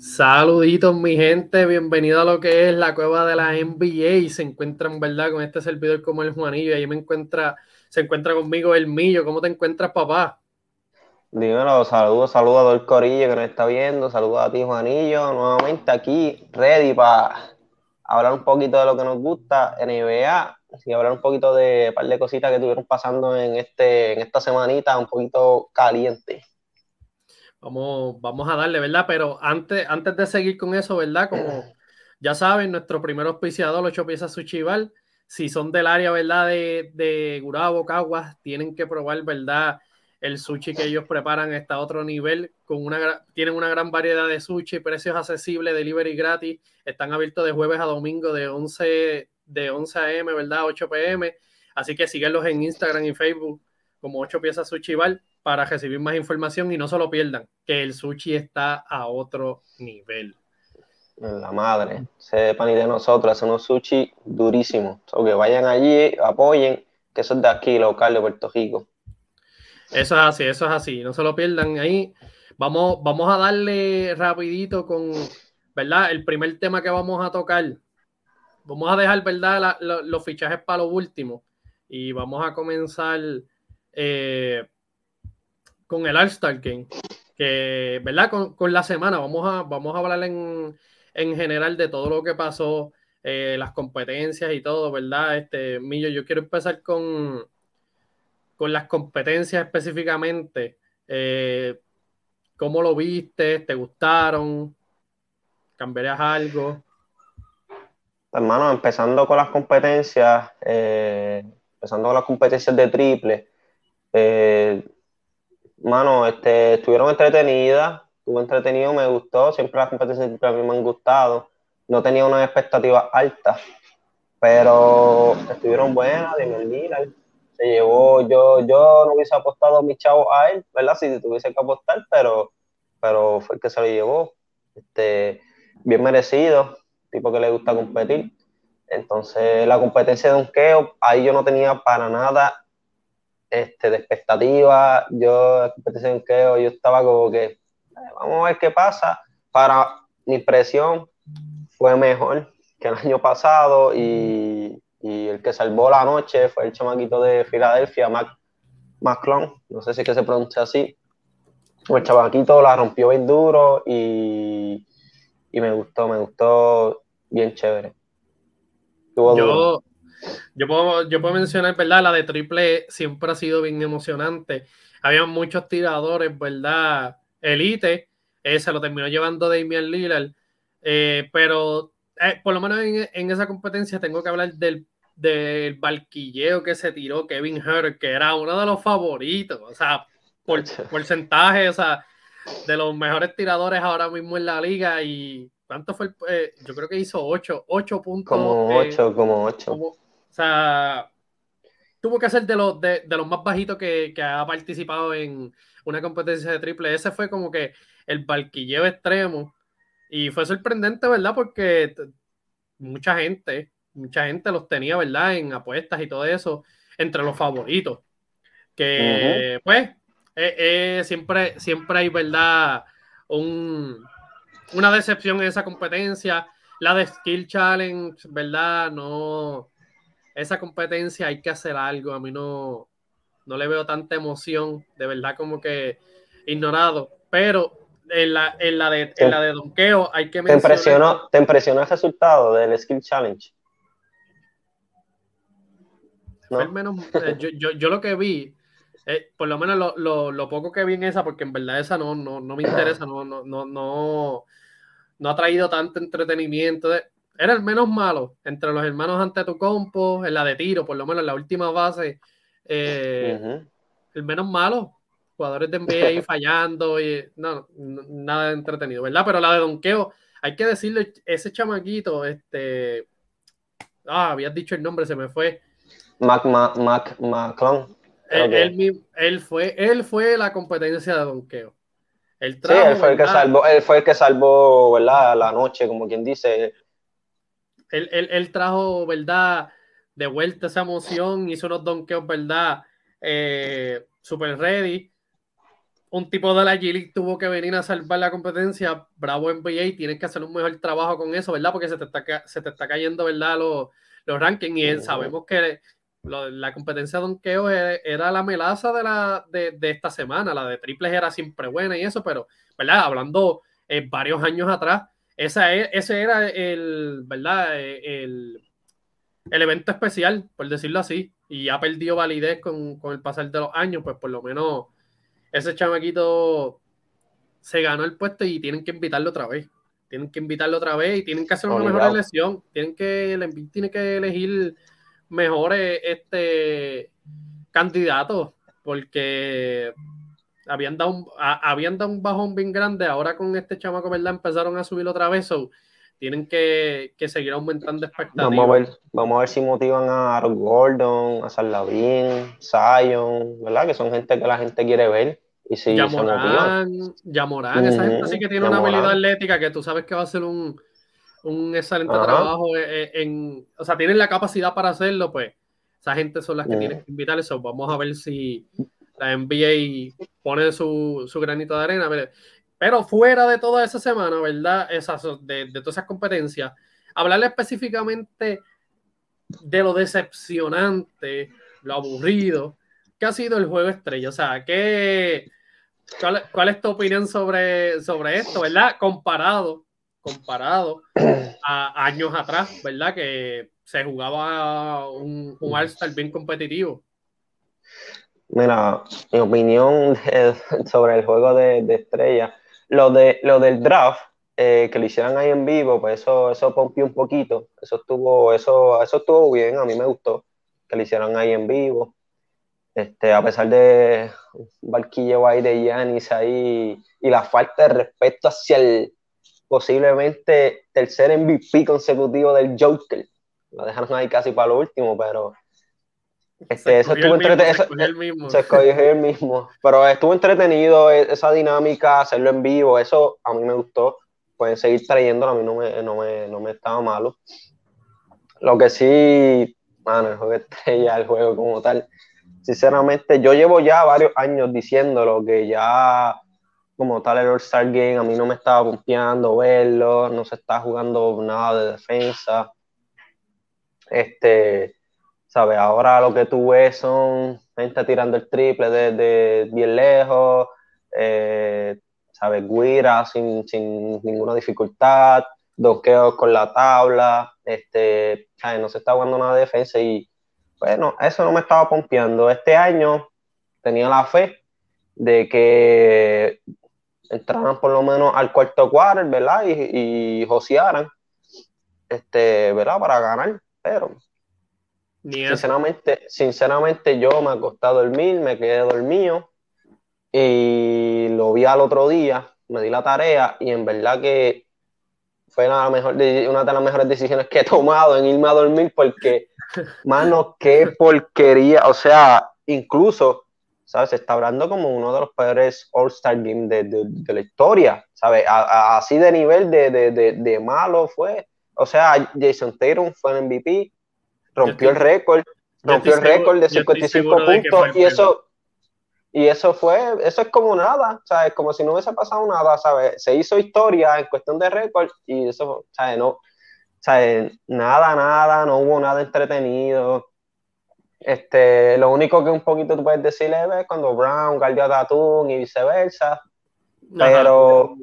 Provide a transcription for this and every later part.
Saluditos mi gente, bienvenido a lo que es la cueva de la NBA. Se encuentran, ¿verdad? Con este servidor como el Juanillo. Ahí me encuentra, se encuentra conmigo el Millo. ¿Cómo te encuentras, papá? Dímelo, saludos, saludos a todo el corillo que nos está viendo, saludos a ti, Juanillo, nuevamente aquí, ready para hablar un poquito de lo que nos gusta, NBA, y hablar un poquito de un par de cositas que estuvieron pasando en, este, en esta semanita un poquito caliente. Vamos, vamos a darle, ¿verdad? Pero antes, antes de seguir con eso, ¿verdad? Como ya saben, nuestro primer auspiciador, Ocho Piezas Suchival, si son del área, ¿verdad? De, de Gurabo, Caguas, tienen que probar, ¿verdad? El sushi que ellos preparan está a otro nivel, con una, tienen una gran variedad de sushi, precios accesibles, delivery gratis, están abiertos de jueves a domingo de 11, de 11 a.m., ¿verdad? 8 p.m. Así que síguenlos en Instagram y Facebook como 8 piezas sushi bar para recibir más información y no se lo pierdan, que el sushi está a otro nivel. La madre, sepan y de nosotros, hacemos sushi durísimo. O que vayan allí, apoyen, que eso es de aquí, local de Puerto Rico. Eso es así, eso es así, no se lo pierdan ahí. Vamos, vamos a darle rapidito con, ¿verdad? El primer tema que vamos a tocar. Vamos a dejar, ¿verdad? los fichajes para lo último. Y vamos a comenzar eh, con el All-Star que, ¿verdad? Con, la semana, vamos a, vamos a hablar en, general de todo lo que pasó, eh, las competencias y todo, ¿verdad? Este, Millo, yo quiero empezar con, con las competencias específicamente. Eh, ¿Cómo lo viste? ¿Te gustaron? ¿Cambiarías algo? Hermano, empezando con las competencias, eh, empezando con las competencias de triple, eh, mano, este, estuvieron entretenidas, estuvo entretenido, me gustó, siempre las competencias a mí me han gustado, no tenía unas expectativas altas, pero estuvieron buenas, de se llevó, yo, yo no hubiese apostado a mi chavo a él, ¿verdad? Si tuviese que apostar, pero, pero fue el que se lo llevó, este, bien merecido, tipo que le gusta competir. Entonces, la competencia de un keo, ahí yo no tenía para nada este, de expectativa. Yo, yo estaba como que, vamos a ver qué pasa. Para mi impresión, fue mejor que el año pasado y, el que salvó la noche fue el chamaquito de Filadelfia, Mac, Maclon, no sé si es que se pronuncia así. El chamaquito la rompió bien duro y, y me gustó, me gustó bien chévere. yo, yo puedo, yo puedo mencionar, ¿verdad? La de triple siempre ha sido bien emocionante. Había muchos tiradores, ¿verdad? Elite, eh, se lo terminó llevando Damian Lillard. Eh, pero eh, por lo menos en, esa competencia tengo que hablar del, del barquilleo que se tiró Kevin Hurt, que era uno de los favoritos. O sea, por porcentaje, o sea, de los mejores tiradores ahora mismo en la liga. Y ¿cuánto fue? El, yo creo que hizo 8, 8 puntos. Como 8, como 8 sea, tuvo que ser de los, de, los más bajitos que, ha participado en una competencia de triple. Ese fue como que el barquilleo extremo. Y fue sorprendente, ¿verdad? Porque mucha gente, mucha gente los tenía, ¿verdad? En apuestas y todo eso, entre los favoritos. Que, pues, eh, eh, siempre, siempre hay, ¿verdad? Un, una decepción en esa competencia. La de Skill Challenge, ¿verdad? No, esa competencia hay que hacer algo. A mí no, no le veo tanta emoción, de verdad como que ignorado. Pero en la, en la, de, en la de donqueo hay que mencionar... ¿Te impresionó, ¿Te impresionó el resultado del Skill Challenge? menos, eh, yo, yo, yo, lo que vi, eh, por lo menos lo, lo, lo, poco que vi en esa, porque en verdad esa no, no, no me interesa, no, no, no, no, no ha traído tanto entretenimiento. Era el menos malo entre los hermanos ante tu compo, en la de tiro, por lo menos en la última base. Eh, el menos malo. Jugadores de NBA ahí fallando y no, nada entretenido, ¿verdad? Pero la de Donqueo, hay que decirle, ese chamaquito, este. Ah, habías dicho el nombre, se me fue. Mac, Mac, Maclon. Él, él, fue, él fue la competencia de Donqueo. sí, él fue, el que salvó, él fue el que salvó, ¿verdad? La noche, como quien dice él, trajo, ¿verdad? De vuelta esa emoción, hizo unos donkeos, ¿verdad? Eh, super ready. un tipo de la G-League tuvo que venir a salvar la competencia, bravo NBA, tienes que hacer un mejor trabajo con eso, ¿verdad? Porque se te está, se te está cayendo, ¿verdad? Los, los rankings y sabemos que la competencia de donkeo e, era la melaza de, la, de, de, esta semana, la de triples era siempre buena y eso, pero, ¿verdad? Hablando eh, varios años atrás, esa, e, ese era el, ¿verdad? Eh, el, el evento especial, por decirlo así, y ha perdido validez con, con el pasar de los años, pues por lo menos ese chamaquito se ganó el puesto y tienen que invitarlo otra vez. Tienen que invitarlo otra vez y tienen que hacer una mejor elección. Tienen que, el tiene que elegir mejores este, candidatos porque habían dado, un, habían dado un bajón bien grande. Ahora con este chamaco, ¿verdad? Empezaron a subir otra vez. So, tienen que, que, seguir aumentando expectativas. Vamos a ver, vamos a ver si motivan a Gordon, a Sarlavín, Zion, ¿verdad? Que son gente que la gente quiere ver. Y si Yamorán, Yamorán, esa gente sí que tiene una habilidad atlética que tú sabes que va a ser un, un excelente trabajo eh, eh, en, o sea, tienen la capacidad para hacerlo, pues esa gente son las que tienen que invitar eso. Vamos a ver si la NBA pone su, su granito de arena. Pero fuera de toda esa semana, ¿verdad? Esas, de, todas esas competencias, hablarle específicamente de lo decepcionante, lo aburrido que ha sido el juego estrella. O sea, ¿qué, cuál, es tu opinión sobre, sobre esto, verdad? Comparado, comparado a años atrás, ¿verdad? Que se jugaba un, un All-Star bien competitivo. Mira, mi opinión sobre el juego de, de estrella lo, de, lo del draft, eh, que lo hicieran ahí en vivo, pues eso, eso pompió un poquito. Eso estuvo, eso, eso estuvo bien, a mí me gustó que lo hicieran ahí en vivo. Este, a pesar de un barquillo ahí de Yanis ahí y la falta de respeto hacia el posiblemente tercer MVP consecutivo del Joker. Lo dejaron ahí casi para lo último, pero este, eso estuvo entretenido. Se escogió el mismo. Pero estuvo entretenido e, esa dinámica, hacerlo en vivo. Eso a mí me gustó. Pueden seguir trayéndolo, a mí no me, no me, no me estaba malo. Lo que sí, mano, el juego estrella, el juego como tal. Sinceramente, yo llevo ya varios años diciéndolo que ya como tal el All-Star Game a mí no me estaba pompeando verlo, no se está jugando nada de defensa. Este, ¿sabes? Ahora lo que tú ves son gente tirando el triple desde bien lejos, eh, ¿sabes? Guira sin, sin, ninguna dificultad, doqueos con la tabla, este, ¿sabes? No se está jugando nada de defensa y, bueno, eso no me estaba pompeando. Este año tenía la fe de que entraran por lo menos al cuarto cuarto, ¿verdad? Y, y josearan, este, ¿verdad? Para ganar, pero Sinceramente, sinceramente, yo me acosté a dormir, me quedé dormido y lo vi al otro día, me di la tarea y en verdad que fue una, mejor, una de las mejores decisiones que he tomado en irme a dormir porque, mano, qué porquería. O sea, incluso, ¿sabes? Se está hablando como uno de los peores All-Star Games de, la historia, ¿sabes? así de nivel de, de, malo fue. O sea, Jason Tatum fue el MVP, rompió el récord, rompió el récord de 55 puntos y eso y eso fue, eso es como nada, ¿sabes? Como si no hubiese pasado nada, ¿sabes? Se hizo historia en cuestión de récord y eso, ¿sabes? No, ¿sabes? Nada, nada, no hubo nada entretenido. Este, lo único que un poquito tú puedes decir es cuando Brown guardió a Tatum y viceversa, pero,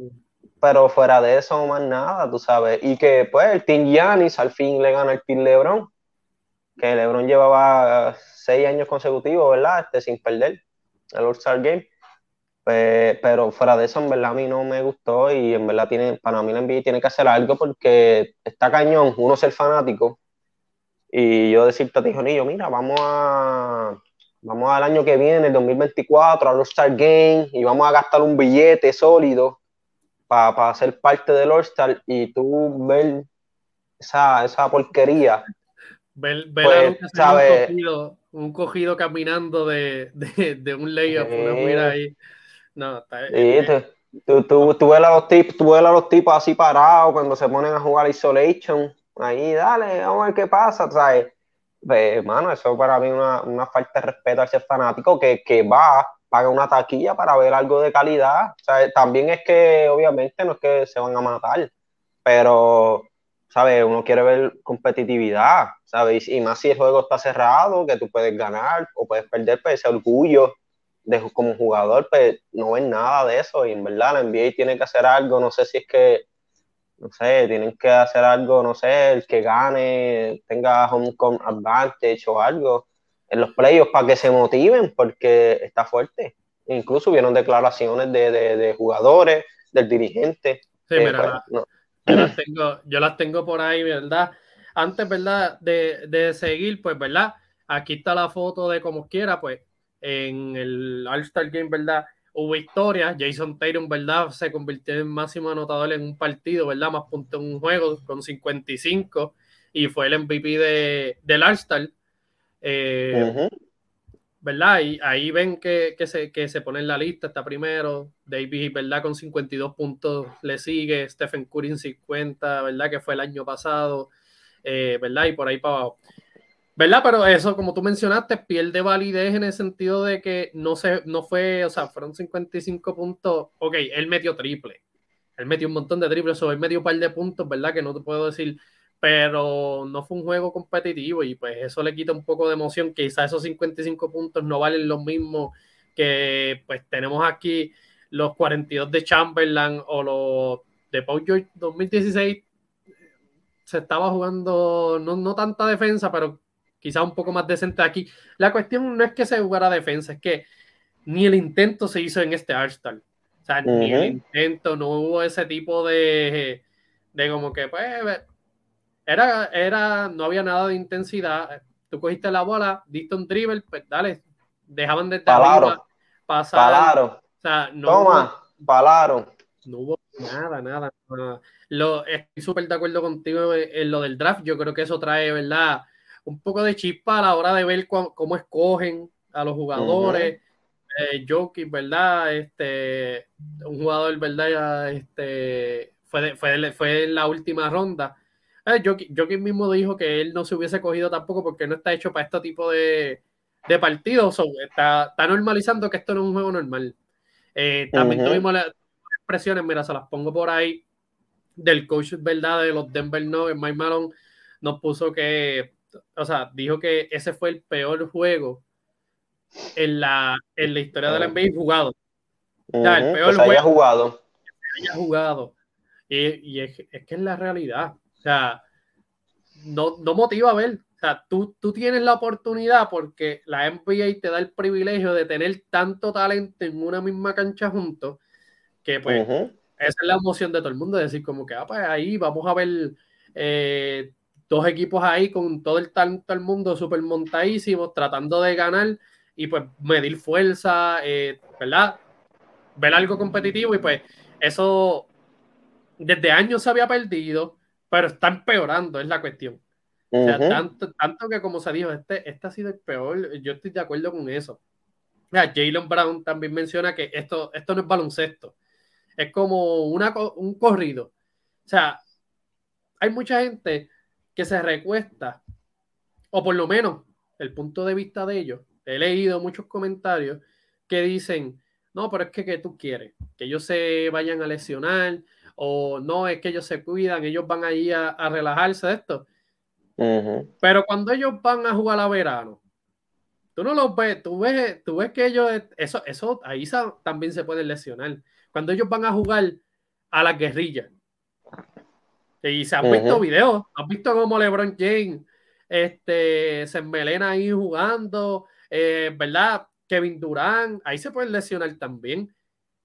pero fuera de eso, más nada, tú sabes. Y que pues el Team Giannis al fin le gana el Team LeBron que LeBron llevaba seis años consecutivos, ¿verdad? Este, sin perder el All-Star Game. Pues, pero fuera de eso, en verdad a mí no me gustó y en verdad tiene, para mí la NBA tiene que hacer algo porque está cañón uno ser fanático y yo decirte a ti, Jonillo, mira, vamos a vamos al año que viene, el 2024, al All-Star Game y vamos a gastar un billete sólido para ser parte del All-Star y tú ver esa, esa porquería Ver, ver pues, a un cogido, un cogido, caminando de, de, de un layup, una mira ahí. No, está sí, tú, tú, tú, ves a los tipos, tú ves a los tipos así parados cuando se ponen a jugar Isolation. Ahí, dale, vamos a ver qué pasa, ¿sabes? Pues, mano, eso para mí es una, una, falta de respeto a ese fanático que, que va paga una taquilla para ver algo de calidad. Sea, también es que, obviamente, no es que se van a matar, pero, ¿sabes? Uno quiere ver competitividad, ¿sabes? Y más si el juego está cerrado, que tú puedes ganar o puedes perder, pues ese orgullo de, como jugador, pues no ven nada de eso. Y en verdad, la NBA tiene que hacer algo, no sé si es que no sé, tienen que hacer algo, no sé, el que gane tenga home advantage o algo en los playoffs para que se motiven porque está fuerte. Incluso hubieron declaraciones de, jugadores, del dirigente. Sí, mira, pues, yo, las tengo, yo las tengo por ahí, ¿verdad? Antes, ¿verdad? De, de seguir, pues, ¿verdad? Aquí está la foto de como quiera, pues, en el All-Star Game, ¿verdad? hubo historia. Jason Tatum, ¿verdad? Se convirtió en máximo anotador en un partido, ¿verdad? Más puntos en un juego con 55 y fue el MVP de, del All-Star. Eh, ¿Verdad? Y ahí ven que, se, que se pone en la lista, está primero. David, ¿verdad? Con 52 puntos le sigue. Stephen Curry 50, ¿verdad? Que fue el año pasado. Eh, ¿Verdad? Y por ahí para abajo. ¿Verdad? Pero eso, como tú mencionaste, pierde validez en el sentido de que no, se, no fue, o sea, fueron 55 puntos. Ok, él metió triple. Él metió un montón de triples, o él metió un par de puntos, ¿verdad? Que no te puedo decir, pero no fue un juego competitivo y pues eso le quita un poco de emoción. Quizás esos 55 puntos no valen lo mismo que pues tenemos aquí los 42 de Chamberlain o los de Paul George 2016. Se estaba jugando no, no tanta defensa, pero quizá un poco más decente aquí. La cuestión no es que se jugara defensa, es que ni el intento se hizo en este All-Star. O sea, ni el intento, no hubo ese tipo de, de como que, pues, era, era, no había nada de intensidad. Tú cogiste la bola, diste un dribble, pues dale, dejaban de arriba, pasar. O sea, no Toma, hubo, No hubo nada, nada, Lo, estoy súper de acuerdo contigo en lo del draft. Yo creo que eso trae, ¿verdad? un poco de chispa a la hora de ver cómo, escogen a los jugadores. Uh Jokic, ¿verdad? Este, un jugador, ¿verdad? Este, fue, fue, fue en la última ronda. Eh, Jokic, mismo dijo que él no se hubiese cogido tampoco porque no está hecho para este tipo de, de partidos. está, está, normalizando que esto no es un juego normal. Eh, también tuvimos las expresiones, mira, se las pongo por ahí, del coach, ¿verdad? De los Denver Nuggets, Mike Malone, nos puso que o sea, dijo que ese fue el peor juego en la, en la historia de la NBA jugado. O sea, el peor juego jugado. Que haya jugado. Y, es, que es la realidad. O sea, no, no motiva a ver. O sea, tú, tú tienes la oportunidad porque la NBA te da el privilegio de tener tanto talento en una misma cancha juntos que pues esa es la emoción de todo el mundo, decir como que ah, pues ahí vamos a ver eh, dos equipos ahí con todo el talento del mundo súper montadísimos, tratando de ganar y pues medir fuerza, eh, ¿verdad? Ver algo competitivo y pues eso desde años se había perdido, pero está empeorando, es la cuestión. O sea, tanto, tanto, que como se dijo, este, este ha sido el peor, yo estoy de acuerdo con eso. Jalen Brown también menciona que esto, esto no es baloncesto, es como una, un corrido. O sea, hay mucha gente que se recuesta, o por lo menos el punto de vista de ellos, he leído muchos comentarios que dicen, no, pero es que, que tú quieres, que ellos se vayan a lesionar, o no, es que ellos se cuidan, ellos van ahí a, a relajarse de esto. Pero cuando ellos van a jugar a verano, tú no los ves, tú ves, tú ves que ellos, eso, eso ahí también se pueden lesionar. Cuando ellos van a jugar a la guerrilla, y se han visto videos, has visto cómo LeBron James este, se enmelena ahí jugando, eh, ¿verdad? Kevin Durant, ahí se puede lesionar también.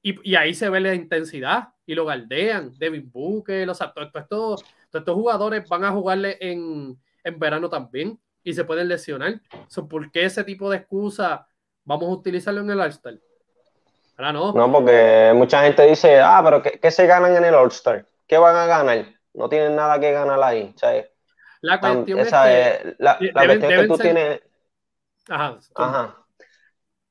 Y, ahí se ve la intensidad y lo galdean. Devin Booker, los todos, todos, estos jugadores van a jugarle en, verano también y se pueden lesionar. ¿Por qué ese tipo de excusa vamos a utilizarlo en el All-Star? Ahora no. No, porque mucha gente dice, ah, pero ¿qué, ¿qué, se ganan en el All-Star? ¿Qué van a ganar? no tienen nada que ganar ahí. La cuestión es que, la, cuestión es que tú tienes. Ajá,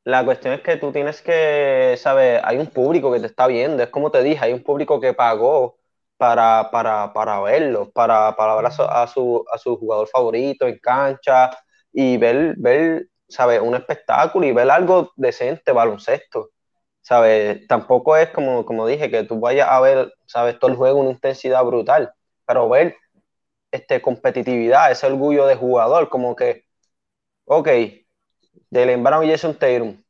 La cuestión es que tú tienes que, ¿sabes? Hay un público que te está viendo, es como te dije, hay un público que pagó para, para, para verlo, para, para ver a su, a su, jugador favorito en cancha y ver, ver ¿sabes? Un espectáculo y ver algo decente, baloncesto. ¿Sabes? Tampoco es como, como dije, que tú vayas a ver, ¿sabes? Todo el juego una intensidad brutal, pero ver este, competitividad, ese orgullo de jugador, como que, ok, Jalen Brown y Jason Tatum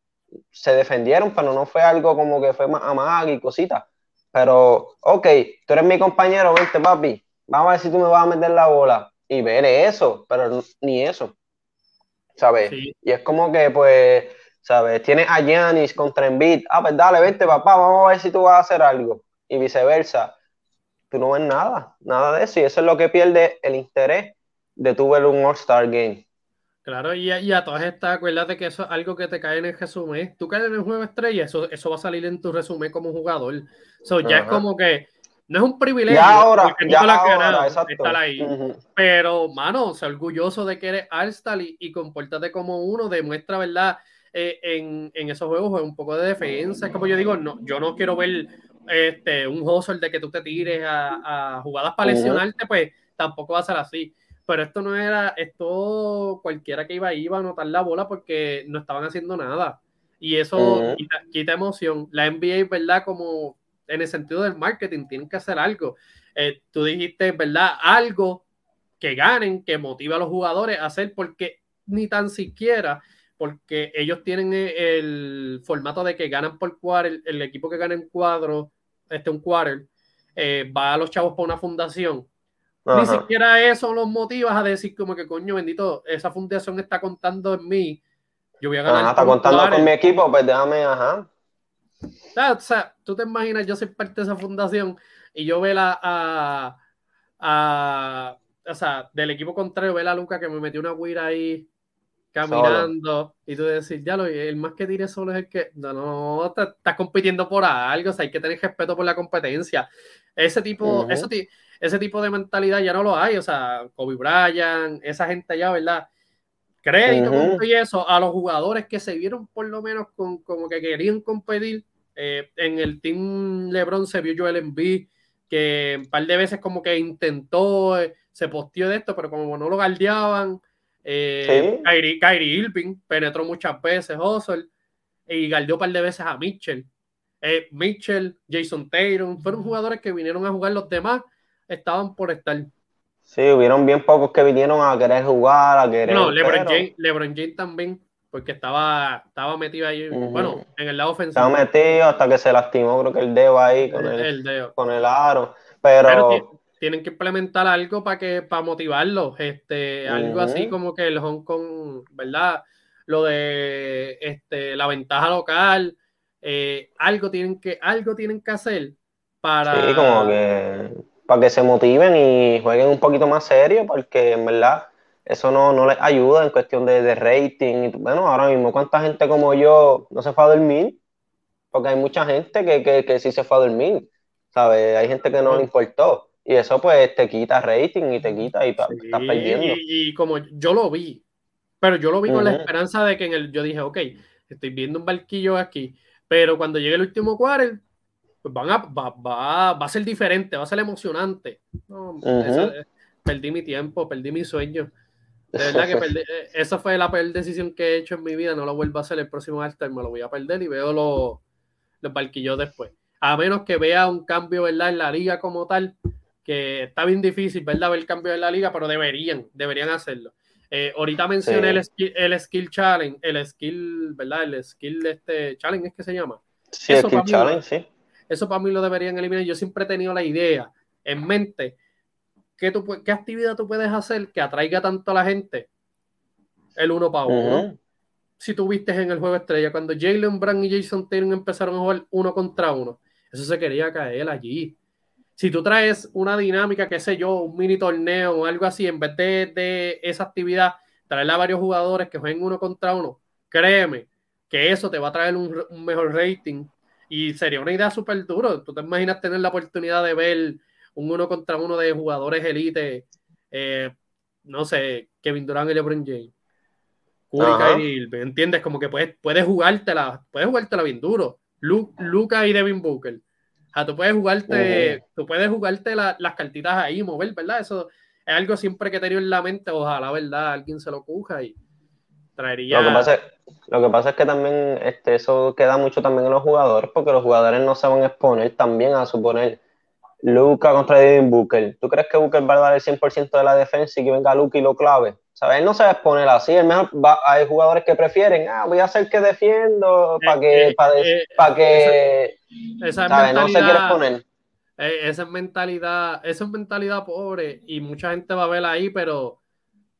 se defendieron, pero no fue algo como que fue más amag y cositas. Pero, ok, tú eres mi compañero, vente papi, vamos a ver si tú me vas a meter la bola. Y ver eso, pero ni eso. ¿Sabes? Y es como que, pues, ¿sabes? Tienes a Giannis contra Embiid. Ah, pues dale, vente, papá, vamos a ver si tú vas a hacer algo. Y viceversa. Tú no ves nada, nada de eso. Y eso es lo que pierde el interés de tu ver un All-Star Game. Claro, y a, y a todas estas, acuérdate que eso es algo que te cae en el resumen. Tú caes en el juego estrella, eso, eso va a salir en tu resumen como jugador. So, ya es como que no es un privilegio. Ya ahora, ya ahora, estar ahí. Pero, mano, sea orgulloso de que eres All-Star y, y compórtate como uno, demuestra, ¿verdad? Eh, en, en, esos juegos un poco de defensa. Es como yo digo, no, yo no quiero ver este, un hustle de que tú te tires a, a jugadas para lesionarte, pues tampoco va a ser así. Pero esto no era, esto cualquiera que iba iba a anotar la bola porque no estaban haciendo nada. Y eso quita, emoción. La NBA, ¿verdad? Como en el sentido del marketing, tienen que hacer algo. Eh, tú dijiste, ¿verdad? Algo que ganen, que motiva a los jugadores a hacer, porque ni tan siquiera porque ellos tienen el formato de que ganan por quarter, el equipo que gana en cuadro, este un quarter, eh, va a los chavos por una fundación. Ni siquiera eso los motivas a decir como que coño bendito, esa fundación está contando en mí. Yo voy a ganar. está contando con mi equipo, pues déjame, ajá. O sea, tú te imaginas, yo soy parte de esa fundación y yo veo a, a, o sea, del equipo contrario, ve a Luca que me metió una guira ahí caminando y tú decís, ya lo, el más que tire solo es el que, no, no, estás compitiendo por algo, o sea, hay que tener respeto por la competencia. Ese tipo, ese tipo de mentalidad ya no lo hay, o sea, Kobe Bryant, esa gente allá, ¿verdad? Crédito y eso a los jugadores que se vieron por lo menos con, como que querían competir. Eh, en el team LeBron se vio Joel Embiid, que un par de veces como que intentó, eh, se posteó de esto, pero como no lo galdeaban, eh, Kyrie, Irving penetró muchas veces, Hustle, y galdeó un par de veces a Mitchell. Eh, Mitchell, Jason Taylor, fueron jugadores que vinieron a jugar, los demás estaban por estar. Sí, hubieron bien pocos que vinieron a querer jugar, a querer. No, LeBron, James, LeBron James también, porque estaba, estaba metido ahí, bueno, en el lado ofensivo. Estaba metido hasta que se lastimó, creo que el dedo ahí con el, con el aro. Pero, tienen que implementar algo para que para motivarlos, este, algo así como que el Hong Kong, ¿verdad? Lo de este, la ventaja local, eh, algo tienen que algo tienen que hacer para sí, como que para que se motiven y jueguen un poquito más serio, porque en verdad eso no, no les ayuda en cuestión de, rating. Bueno, ahora mismo, ¿cuánta gente como yo no se fue a dormir? Porque hay mucha gente que, que, que sí se fue a dormir, ¿sabes? Hay gente que no le importó. Y eso pues te quita rating y te quita y estás perdiendo. Y, como yo lo vi, pero yo lo vi con la esperanza de que en el, yo dije, ok, estoy viendo un barquillo aquí, pero cuando llegue el último quarter, pues van a, va, va, va, a ser diferente, va a ser emocionante. perdí mi tiempo, perdí mi sueño. De verdad que perdí, eh, esa fue la peor decisión que he hecho en mi vida, no lo vuelvo a hacer el próximo Alter, me lo voy a perder y veo los, los barquillos después. A menos que vea un cambio, ¿verdad? En la liga como tal, que está bien difícil, ¿verdad? Ver cambio de la liga, pero deberían, deberían hacerlo. Eh, ahorita mencioné el, skill, el skill challenge, el skill, ¿verdad? El skill este challenge es que se llama. Sí, eso skill challenge, sí. Eso para mí lo deberían eliminar. Yo siempre he tenido la idea en mente ¿qué, tú, qué actividad tú puedes hacer que atraiga tanto a la gente el uno para uno. Si tú viste en el juego estrella, cuando Jalen Brown y Jason Taylor empezaron a jugar uno contra uno, eso se quería caer allí si tú traes una dinámica, qué sé yo, un mini torneo o algo así, en vez de, esa actividad, traerle a varios jugadores que jueguen uno contra uno, créeme que eso te va a traer un, mejor rating y sería una idea súper duro. Tú te imaginas tener la oportunidad de ver un uno contra uno de jugadores elite, eh, no sé, Kevin Durant y LeBron James. Curry, ¿entiendes? Como que puedes, puedes jugártela, puedes jugártela bien duro. Luca y Devin Booker sea, tú puedes jugarte, tú puedes jugarte las cartitas ahí, mover, ¿verdad? Eso es algo siempre que he tenido en la mente, ojalá, ¿verdad? Alguien se lo coja y traería... Lo que pasa es, lo que, pasa es que también este, eso queda mucho también en los jugadores, porque los jugadores no se van a exponer también a suponer Luca contra Devin Booker. ¿Tú crees que Booker va a dar el 100% de la defensa y que venga Luca y lo clave? ¿Sabes? Él no se va a exponer así. El mejor hay jugadores que prefieren, ah, voy a hacer que defiendo para que, eh, para, eh, que esa, esa no se quiere exponer. Eh, esa es mentalidad, esa es mentalidad pobre y mucha gente va a verla ahí, pero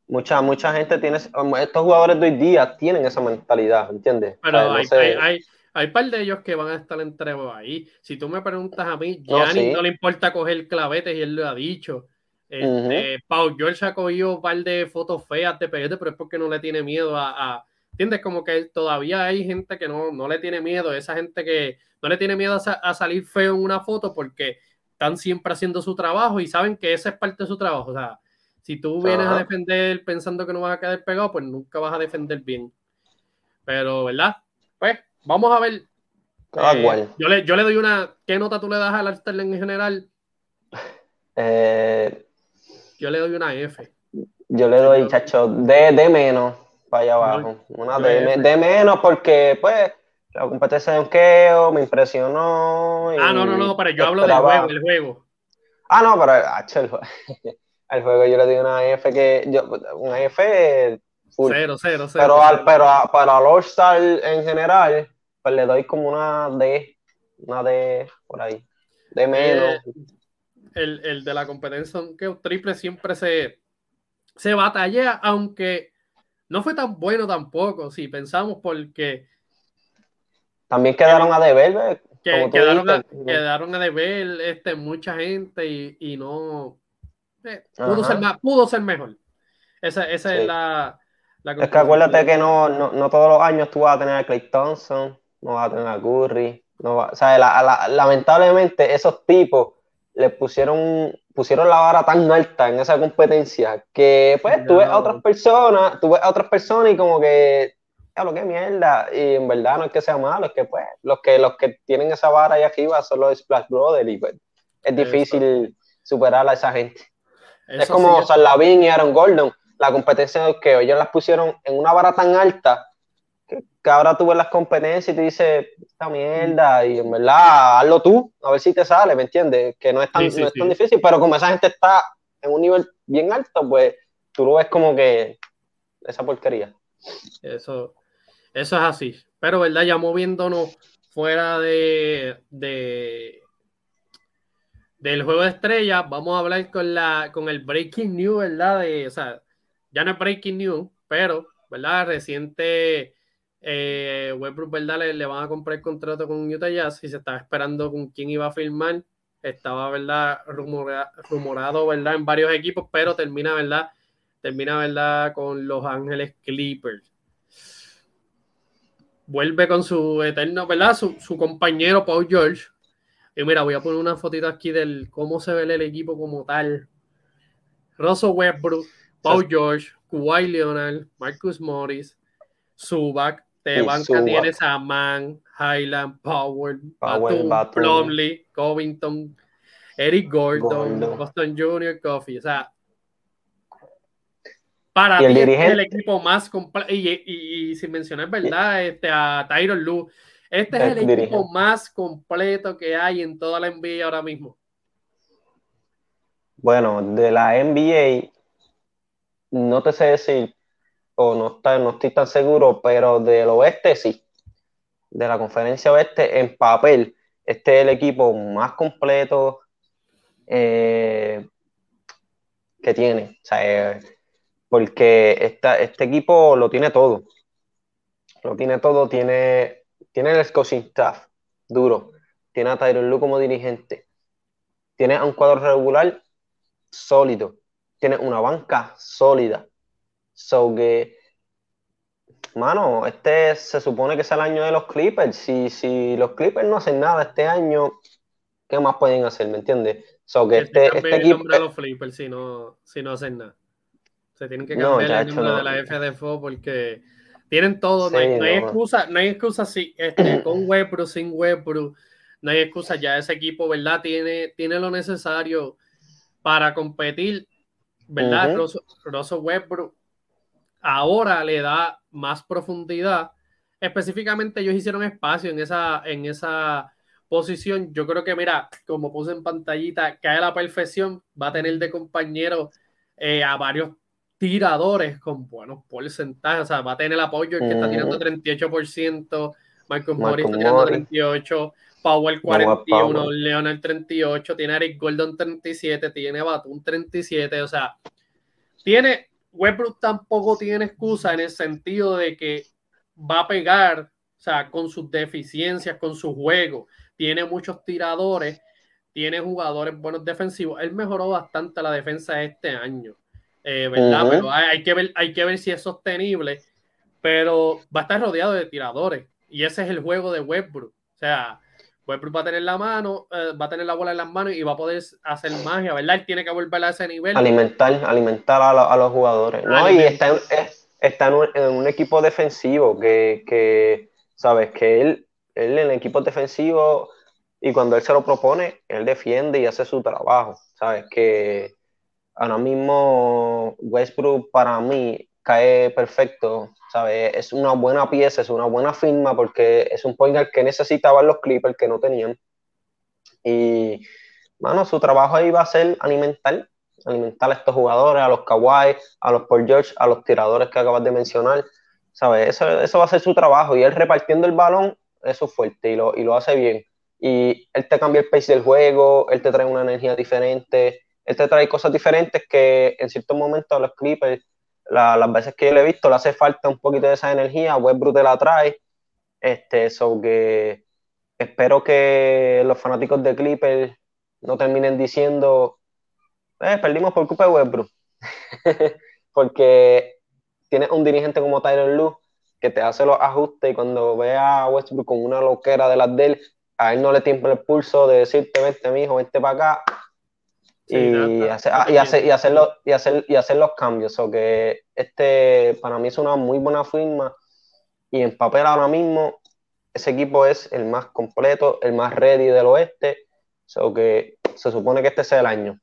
mucha, mucha gente tiene, estos jugadores de hoy día tienen esa mentalidad, ¿entiendes? Pero hay, hay, hay, hay, par de ellos que van a estar entre ahí. Si tú me preguntas a mí, Gianni no, le importa coger clavetes y él lo ha dicho. Este, Pau George ha cogido un par de fotos feas de peyote, pero es porque no le tiene miedo a, ¿entiendes? Como que todavía hay gente que no, no le tiene miedo, esa gente que no le tiene miedo a, salir feo en una foto porque están siempre haciendo su trabajo y saben que esa es parte de su trabajo. O sea, si tú vienes a defender pensando que no vas a quedar pegado, pues nunca vas a defender bien. Pero, ¿verdad? Pues, vamos a ver. Eh, yo, le, yo le doy una. ¿Qué nota tú le das al Arster en general? Eh, yo le doy una F. Yo le doy, chacho, D, D menos para allá abajo. Una D, D, menos porque, pues, la competencia de Onkeo me impresionó. ah, no, no, no, pero yo hablo del juego, el juego. Ah, no, pero, al juego yo le doy una F que, yo, una F full. Cero, cero, cero. Pero, al, pero para el All-Star en general, pues le doy como una D, una D por ahí, de menos. Eh, el, el, de la competencia que triple siempre se, se batalla, aunque no fue tan bueno tampoco, si pensamos porque... También quedaron a deber, que, quedaron, a, quedaron, a, deber este, mucha gente y, y no eh, pudo, ser más, pudo ser mejor. Esa, esa es la, la Es que acuérdate que no, no, no, todos los años tú vas a tener a Clay Thompson, no vas a tener a Curry. No o sea, la, lamentablemente esos tipos le pusieron, pusieron la vara tan alta en esa competencia que pues tú ves a otras personas, tú ves a otras personas y como que lo que mierda. Y en verdad no es que sea malo, es que pues los que, los que tienen esa vara ahí arriba son los Splash Brothers y pues es difícil superar a esa gente es como sí, y Aaron Gordon, la competencia que ellos las pusieron en una vara tan alta que, ahora tú ves las competencias y te dices, esta mierda, y en verdad, hazlo tú, a ver si te sale, ¿me entiendes? Que no es tan, no es tan difícil, pero como esa gente está en un nivel bien alto, pues tú lo ves como que esa porquería. Eso, eso es así. Pero, ¿verdad? Ya moviéndonos fuera de, de del juego de estrellas, vamos a hablar con, la, con el breaking news, ¿verdad? De, o sea, ya no es breaking news, pero, ¿verdad? Reciente eh, Westbrook, ¿verdad? Le, van a comprar el contrato con Utah Jazz y se estaba esperando con quién iba a firmar. Estaba, ¿verdad? rumorado, ¿verdad? En varios equipos, pero termina, ¿verdad? Termina, ¿verdad? Con Los Ángeles Clippers. Vuelve con su eterno, ¿verdad? Su, su compañero Paul George, y mira, voy a poner una fotito aquí del cómo se ve el equipo como tal. Russell Westbrook, Paul George, Kawhi Leonard, Marcus Morris, Zubac, te banca tienes a Mann, Highland, Power, Batum, Plumlee, Covington, Eric Gordon, Boston Jr., Coffee. O sea, para mí es el equipo más completo. Y, y, sin mencionar, ¿verdad? Este, a Tyron Lue este es el, equipo más completo que hay en toda la NBA ahora mismo. Bueno, de la NBA, no te sé decir, o no, está, no estoy tan seguro, pero del oeste sí. De la conferencia oeste, en papel, este es el equipo más completo eh, que tiene. O sea, eh, porque este equipo lo tiene todo. Lo tiene todo, tiene tiene el coaching staff duro, tiene a Tyron Lu como dirigente, tiene a un cuadro regular sólido, tiene una banca sólida. So que, mano, este se supone que es el año de los Clippers. Si, si los Clippers no hacen nada este año, ¿qué más pueden hacer? ¿Me entiendes? So que este, este equipo. los Clippers si no, si no hacen nada. Se tienen que cambiar el nombre de la FDFO porque tienen todo, no, hay, excusa, no hay excusa si, este, con Webro, sin Webro, no hay excusa, ya ese equipo, ¿verdad? Tiene, tiene lo necesario para competir, ¿verdad? Uh Rosso, ahora le da más profundidad. Específicamente ellos hicieron espacio en esa, en esa posición. Yo creo que, mira, como puse en pantallita, cae a la perfección, va a tener de compañero eh, a varios tiradores con buenos porcentajes. O sea, va a tener el apoyo el que está tirando 38%, Michael Morris está tirando 38%. Power 41, Leonel 38, tiene Eric Gordon 37, tiene Batum 37, o sea, tiene, Westbrook tampoco tiene excusa en el sentido de que va a pegar, o sea, con sus deficiencias, con su juego, tiene muchos tiradores, tiene jugadores buenos defensivos, él mejoró bastante la defensa este año, eh, ¿verdad? Pero hay, que ver, hay que ver si es sostenible, pero va a estar rodeado de tiradores y ese es el juego de Westbrook, o sea, Westbrook va a tener la mano, eh, va a tener la bola en las manos y va a poder hacer magia, ¿verdad? Él tiene que volver a ese nivel. Alimentar, alimentar a, los jugadores. No, y está, en, un, equipo defensivo que, sabes, que él, él en el equipo defensivo y cuando él se lo propone, él defiende y hace su trabajo. Sabes que ahora mismo Westbrook para mí cae perfecto, ¿sabes? Es una buena pieza, es una buena firma porque es un pointer que necesitaban los Clippers que no tenían. Y, bueno, su trabajo ahí va a ser alimentar, alimentar a estos jugadores, a los Kawhi, a los Paul George, a los tiradores que acabas de mencionar, ¿sabes? Eso, eso va a ser su trabajo y él repartiendo el balón, eso es fuerte y lo, y lo hace bien. Y él te cambia el pace del juego, él te trae una energía diferente, él te trae cosas diferentes que en ciertos momentos a los Clippers las veces que yo le he visto, le hace falta un poquito de esa energía, Westbrook te la trae, este, so que espero que los fanáticos de Clippers no terminen diciendo, eh, perdimos por culpa de Westbrook, porque tienes un dirigente como Tyler Lue que te hace los ajustes y cuando ve a Westbrook con una loquera de las de él, a él no le tiembla el pulso de decirte, vente mijo, vente para acá, y, hacer, y, hacer, y, hacerlo, y, hacer, y hacer los cambios. O que este para mí es una muy buena firma y en papel ahora mismo ese equipo es el más completo, el más ready del oeste. O que se supone que este sea el año.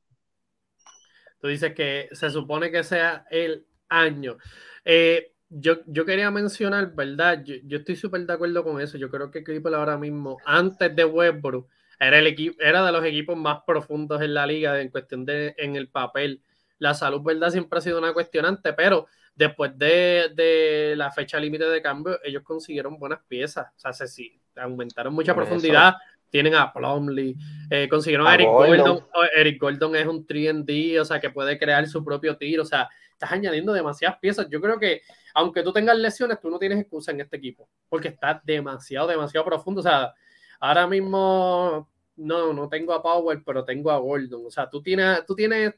Tú dices que se supone que sea el año. Eh, yo, yo, quería mencionar, ¿verdad? Yo, yo estoy súper de acuerdo con eso. Yo creo que Clipper ahora mismo, antes de Westbrook, era, el equipo, era de los equipos más profundos en la liga en cuestión de en el papel. La salud, ¿verdad? Siempre ha sido una cuestionante, pero después de, la fecha límite de cambio, ellos consiguieron buenas piezas. O sea, se, sí, aumentaron mucha profundidad. Tienen a Plumlee, eh, consiguieron a, Eric Gordon. Eric Gordon es un 3D, o sea, que puede crear su propio tiro. O sea, estás añadiendo demasiadas piezas. Yo creo que, aunque tú tengas lesiones, tú no tienes excusa en este equipo, porque está demasiado, demasiado profundo. O sea, Ahora mismo no, no tengo a Power, pero tengo a Gordon. O sea, tú tienes, tú tienes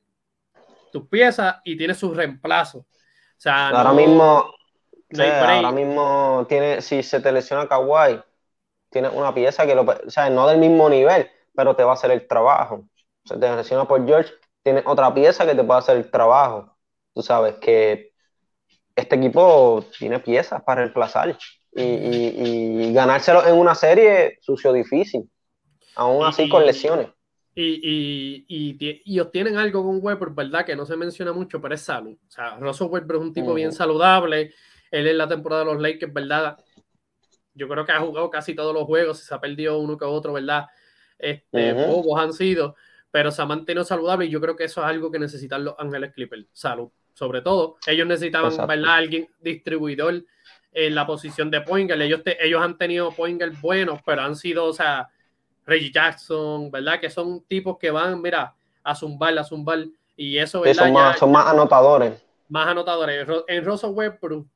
tus piezas y tienes sus reemplazos. O sea, ahora mismo, ahora mismo tiene, si se te lesiona Kawhi, tienes una pieza que lo, o sea, no del mismo nivel, pero te va a hacer el trabajo. Se te lesiona por George, tienes otra pieza que te puede hacer el trabajo. Tú sabes que este equipo tiene piezas para reemplazar y, ganárselo en una serie sucio difícil, aún así con lesiones. Y, y, obtienen algo con Weber, ¿verdad? Que no se menciona mucho, pero es salud. O sea, Russell Weber es un tipo bien saludable. Él en la temporada de los Lakers, ¿verdad? Yo creo que ha jugado casi todos los juegos, se ha perdido uno que otro, ¿verdad? Este, Pocos han sido, pero se ha mantenido saludable y yo creo que eso es algo que necesitan los Ángeles Clippers, salud. Sobre todo, ellos necesitaban, ¿verdad? Alguien distribuidor en la posición de Poingal. Ellos, ellos han tenido Poingal buenos, pero han sido, o sea, Reggie Jackson, ¿verdad? Que son tipos que van, mira, a zumbar, a zumbar. Y eso, ¿verdad? son, más, son más anotadores. Más anotadores. En Russell Westbrook,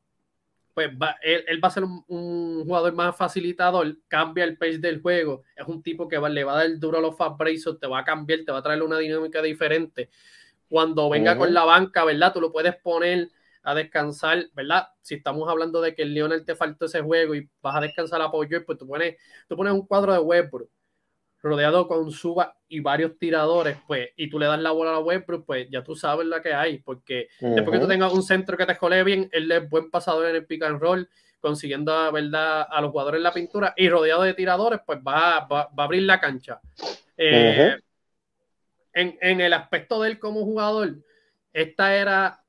pues va, él, va a ser un, jugador más facilitador, cambia el pace del juego, es un tipo que le va a dar duro a los fast te va a cambiar, te va a traer una dinámica diferente. Cuando venga con la banca, ¿verdad? Tú lo puedes poner a descansar, ¿verdad? Si estamos hablando de que el Lionel te faltó ese juego y vas a descansar a Paul pues tú pones, tú pones un cuadro de Westbrook rodeado con suba y varios tiradores, pues, y tú le das la bola a Westbrook, pues ya tú sabes la que hay, porque después que tú tengas un centro que te escole bien, él es buen pasador en el pick and roll, consiguiendo, ¿verdad?, a los jugadores en la pintura y rodeado de tiradores, pues va, va, a abrir la cancha. Eh, en, en el aspecto de él como jugador, esta era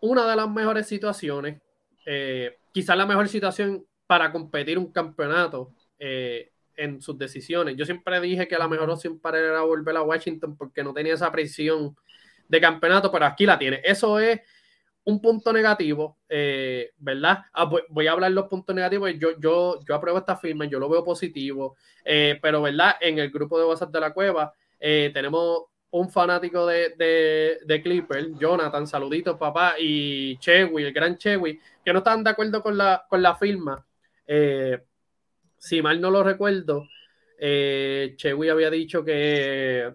una de las mejores situaciones, eh, quizás la mejor situación para competir un campeonato eh, en sus decisiones. Yo siempre dije que la mejor opción para él era volver a Washington porque no tenía esa presión de campeonato, pero aquí la tiene. Eso es un punto negativo, eh, ¿verdad? Ah, voy, a hablar los puntos negativos. Yo, yo, yo apruebo esta firma, yo lo veo positivo, pero, ¿verdad? En el grupo de WhatsApp de la cueva eh, tenemos un fanático de, de, Clipper, Jonathan, saluditos papá, y Chewy, el gran Chewy, que no estaban de acuerdo con la, con la firma. si mal no lo recuerdo, Chewy había dicho que,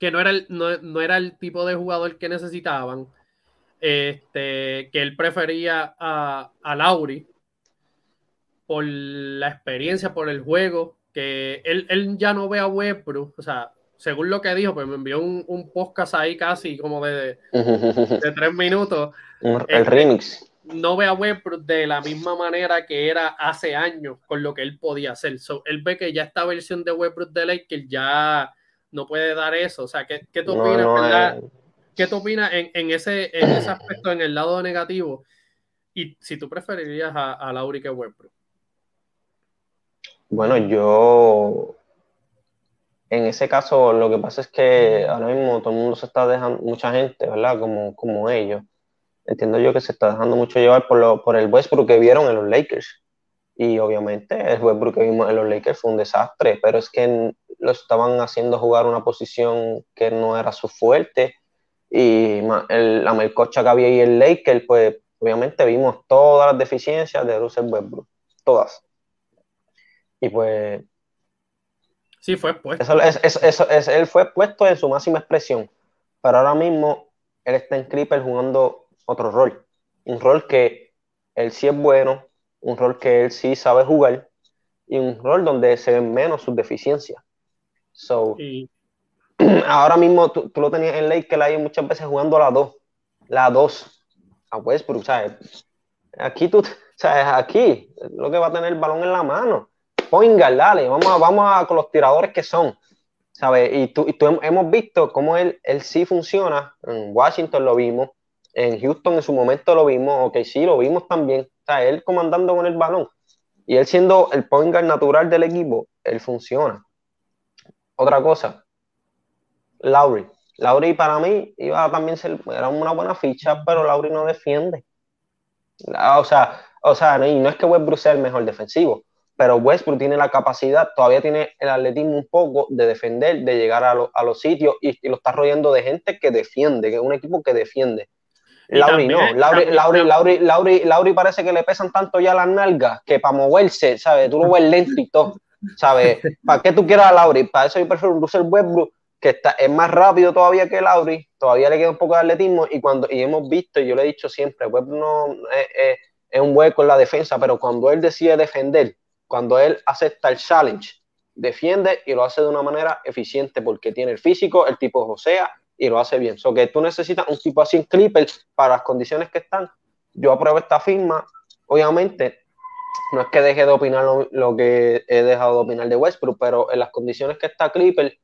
que no, era el, no era el tipo de jugador que necesitaban este, que él prefería a, a Lauri por la experiencia, por el juego, que él, él ya no ve a Westbrook, o sea, según lo que dijo, pues me envió un, un podcast ahí casi como de, de tres minutos. El este, remix. No ve a Westbrook de la misma manera que era hace años con lo que él podía hacer. él ve que ya esta versión de Westbrook de Lakers ya no puede dar eso. O sea, ¿qué, qué tú opinas, verdad? Eh, ¿Qué tú opinas en, ese, en ese aspecto, en el lado negativo? Y si tú preferirías a, a Lauri que Westbrook. Bueno, yo en ese caso lo que pasa es que ahora mismo todo el mundo se está dejando, mucha gente, ¿verdad? Como, como ellos. Entiendo yo que se está dejando mucho llevar por, lo, por el Westbrook que vieron en los Lakers. Y obviamente el Westbrook que vimos en los Lakers fue un desastre, pero es que lo estaban haciendo jugar una posición que no era su fuerte y la melcocha que había ahí en Lakers, pues obviamente vimos todas las deficiencias de Russell Westbrook, todas. Y pues... Sí, fue puesto. Eso, es, él fue puesto en su máxima expresión, pero ahora mismo él está en Clipper jugando otro rol, un rol que él sí es bueno, un rol que él sí sabe jugar y un rol donde se ven menos sus deficiencias. So, ahora mismo tú, lo tenías en Lake, que la hay muchas veces jugando la 2, la 2 a Westbrook, ¿sabes? Aquí tú, ¿sabes? Aquí lo que va a tener el balón en la mano. Ponga, dale, vamos a, vamos a con los tiradores que son, ¿sabes? Y tú, y tú hemos visto cómo él, él sí funciona, en Washington lo vimos, en Houston en su momento lo vimos, ok, sí, lo vimos también, o sea, él comandando con el balón y él siendo el point natural del equipo, él funciona. Otra cosa, Lauri. Lauri para mí iba a también ser, era una buena ficha, pero Lauri no defiende. O sea, o sea, y no es que Westbrook sea el mejor defensivo, pero Westbrook tiene la capacidad, todavía tiene el atletismo un poco de defender, de llegar a, los sitios y, lo está rodeando de gente que defiende, que es un equipo que defiende. Lauri no, Lauri, Lauri, Lauri, Lauri, Lauri, parece que le pesan tanto ya las nalgas que para moverse, ¿sabes? Tú lo ves lento y todo, ¿sabes? ¿Para qué tú quieras a Lauri? Para eso yo prefiero un Russell Westbrook que está, es más rápido todavía que Lauri, todavía le queda un poco de atletismo y cuando y hemos visto, y yo le he dicho siempre, Web no es, un hueco en la defensa, pero cuando él decide defender, cuando él acepta el challenge, defiende y lo hace de una manera eficiente porque tiene el físico, el tipo Josea y lo hace bien. So que tú necesitas un tipo así en Clippers para las condiciones que están. Yo apruebo esta firma, obviamente, no es que deje de opinar lo, lo, que he dejado de opinar de Westbrook, pero en las condiciones que está Clipper,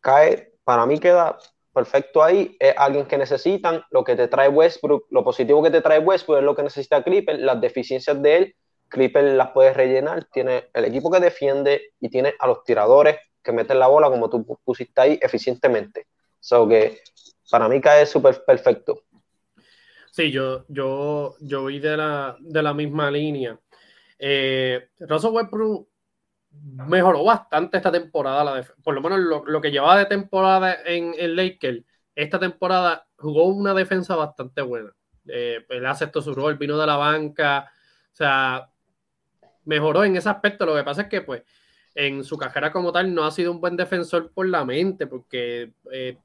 cae, para mí queda perfecto ahí. Es alguien que necesitan, lo que te trae Westbrook, lo positivo que te trae Westbrook es lo que necesita Clipper, las deficiencias de él, Clipper las puedes rellenar, tiene el equipo que defiende y tiene a los tiradores que meten la bola como tú pusiste ahí eficientemente. So que para mí cae súper perfecto. Sí, yo, yo, yo vi de la, de la misma línea. Eh, Russell Westbrook mejoró bastante esta temporada, por lo menos lo, que llevaba de temporada en el Lakers, esta temporada jugó una defensa bastante buena. Eh, él aceptó su rol, vino de la banca, o sea, mejoró en ese aspecto. Lo que pasa es que, pues, en su carrera como tal no ha sido un buen defensor por la mente, porque eh,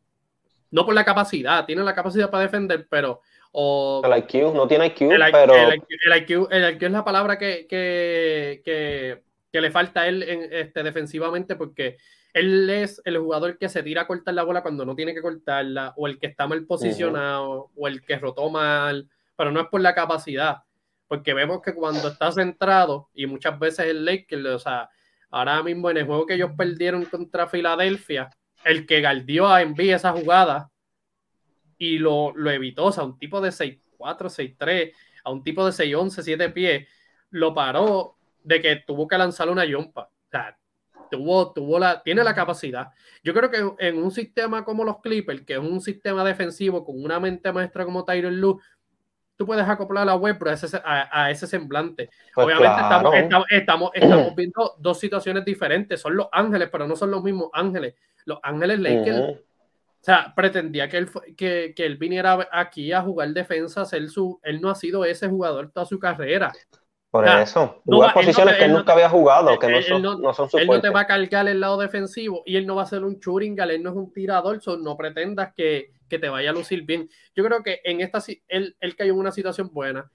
no por la capacidad, tiene la capacidad para defender, pero... O, el IQ, no tiene IQ, pero... El IQ, el IQ, es la palabra que, que que le falta a él este, defensivamente porque él es el jugador que se tira a cortar la bola cuando no tiene que cortarla, o el que está mal posicionado, o el que rotó mal, pero no es por la capacidad, porque vemos que cuando está centrado, y muchas veces el Lakers, o sea, ahora mismo en el juego que ellos perdieron contra Filadelfia, el que galdió a Envía esa jugada y lo, lo evitó. O sea, un tipo de 6'4, 6'3, a un tipo de 6'11, 7 pies, lo paró de que tuvo que lanzar una yompa. O sea, tuvo, tuvo la, tiene la capacidad. Yo creo que en un sistema como los Clippers, que es un sistema defensivo con una mente maestra como Tyron Lue, tú puedes acoplar la web a ese, a, ese semblante. Pues Obviamente estamos, estamos, estamos, viendo dos situaciones diferentes. Son los ángeles, pero no son los mismos ángeles. Los ángeles Lakers. O sea, pretendía que él, que, que él viniera aquí a jugar defensa. Él, su, él no ha sido ese jugador toda su carrera. Por eso, no posiciones que él nunca había jugado, que no son, no, son Él no te va a cargar el lado defensivo y él no va a ser un churingal, él no es un tirador, no pretendas que, que, te vaya a lucir bien. Yo creo que en esta él, él cayó en una situación buena.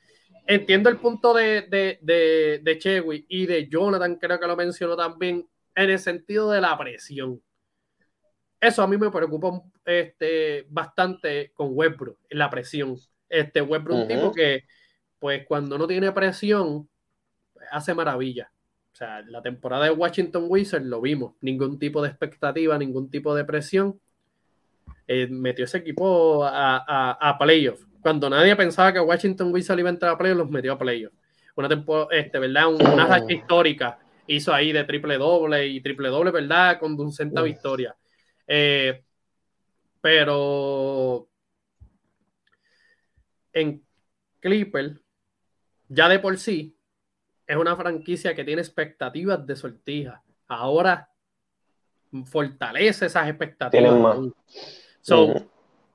Entiendo el punto de, de, de, de Chewy y de Jonathan, creo que lo mencionó también, en el sentido de la presión. Eso a mí me preocupa este, bastante con Westbrook, la presión. Este Westbrook, un tipo que pues cuando no tiene presión, pues, hace maravilla. O sea, la temporada de Washington Wizards lo vimos, ningún tipo de expectativa, ningún tipo de presión. Eh, metió ese equipo a, a, a playoff. Cuando nadie pensaba que Washington Wizards iba a entrar a playoff, los metió a playoff. Una temporada, este, ¿verdad? Una racha oh. histórica hizo ahí de triple doble y triple doble, ¿verdad? Con un centavo victoria. Eh, pero en Clipper ya de por sí es una franquicia que tiene expectativas de sortija. Ahora fortalece esas expectativas.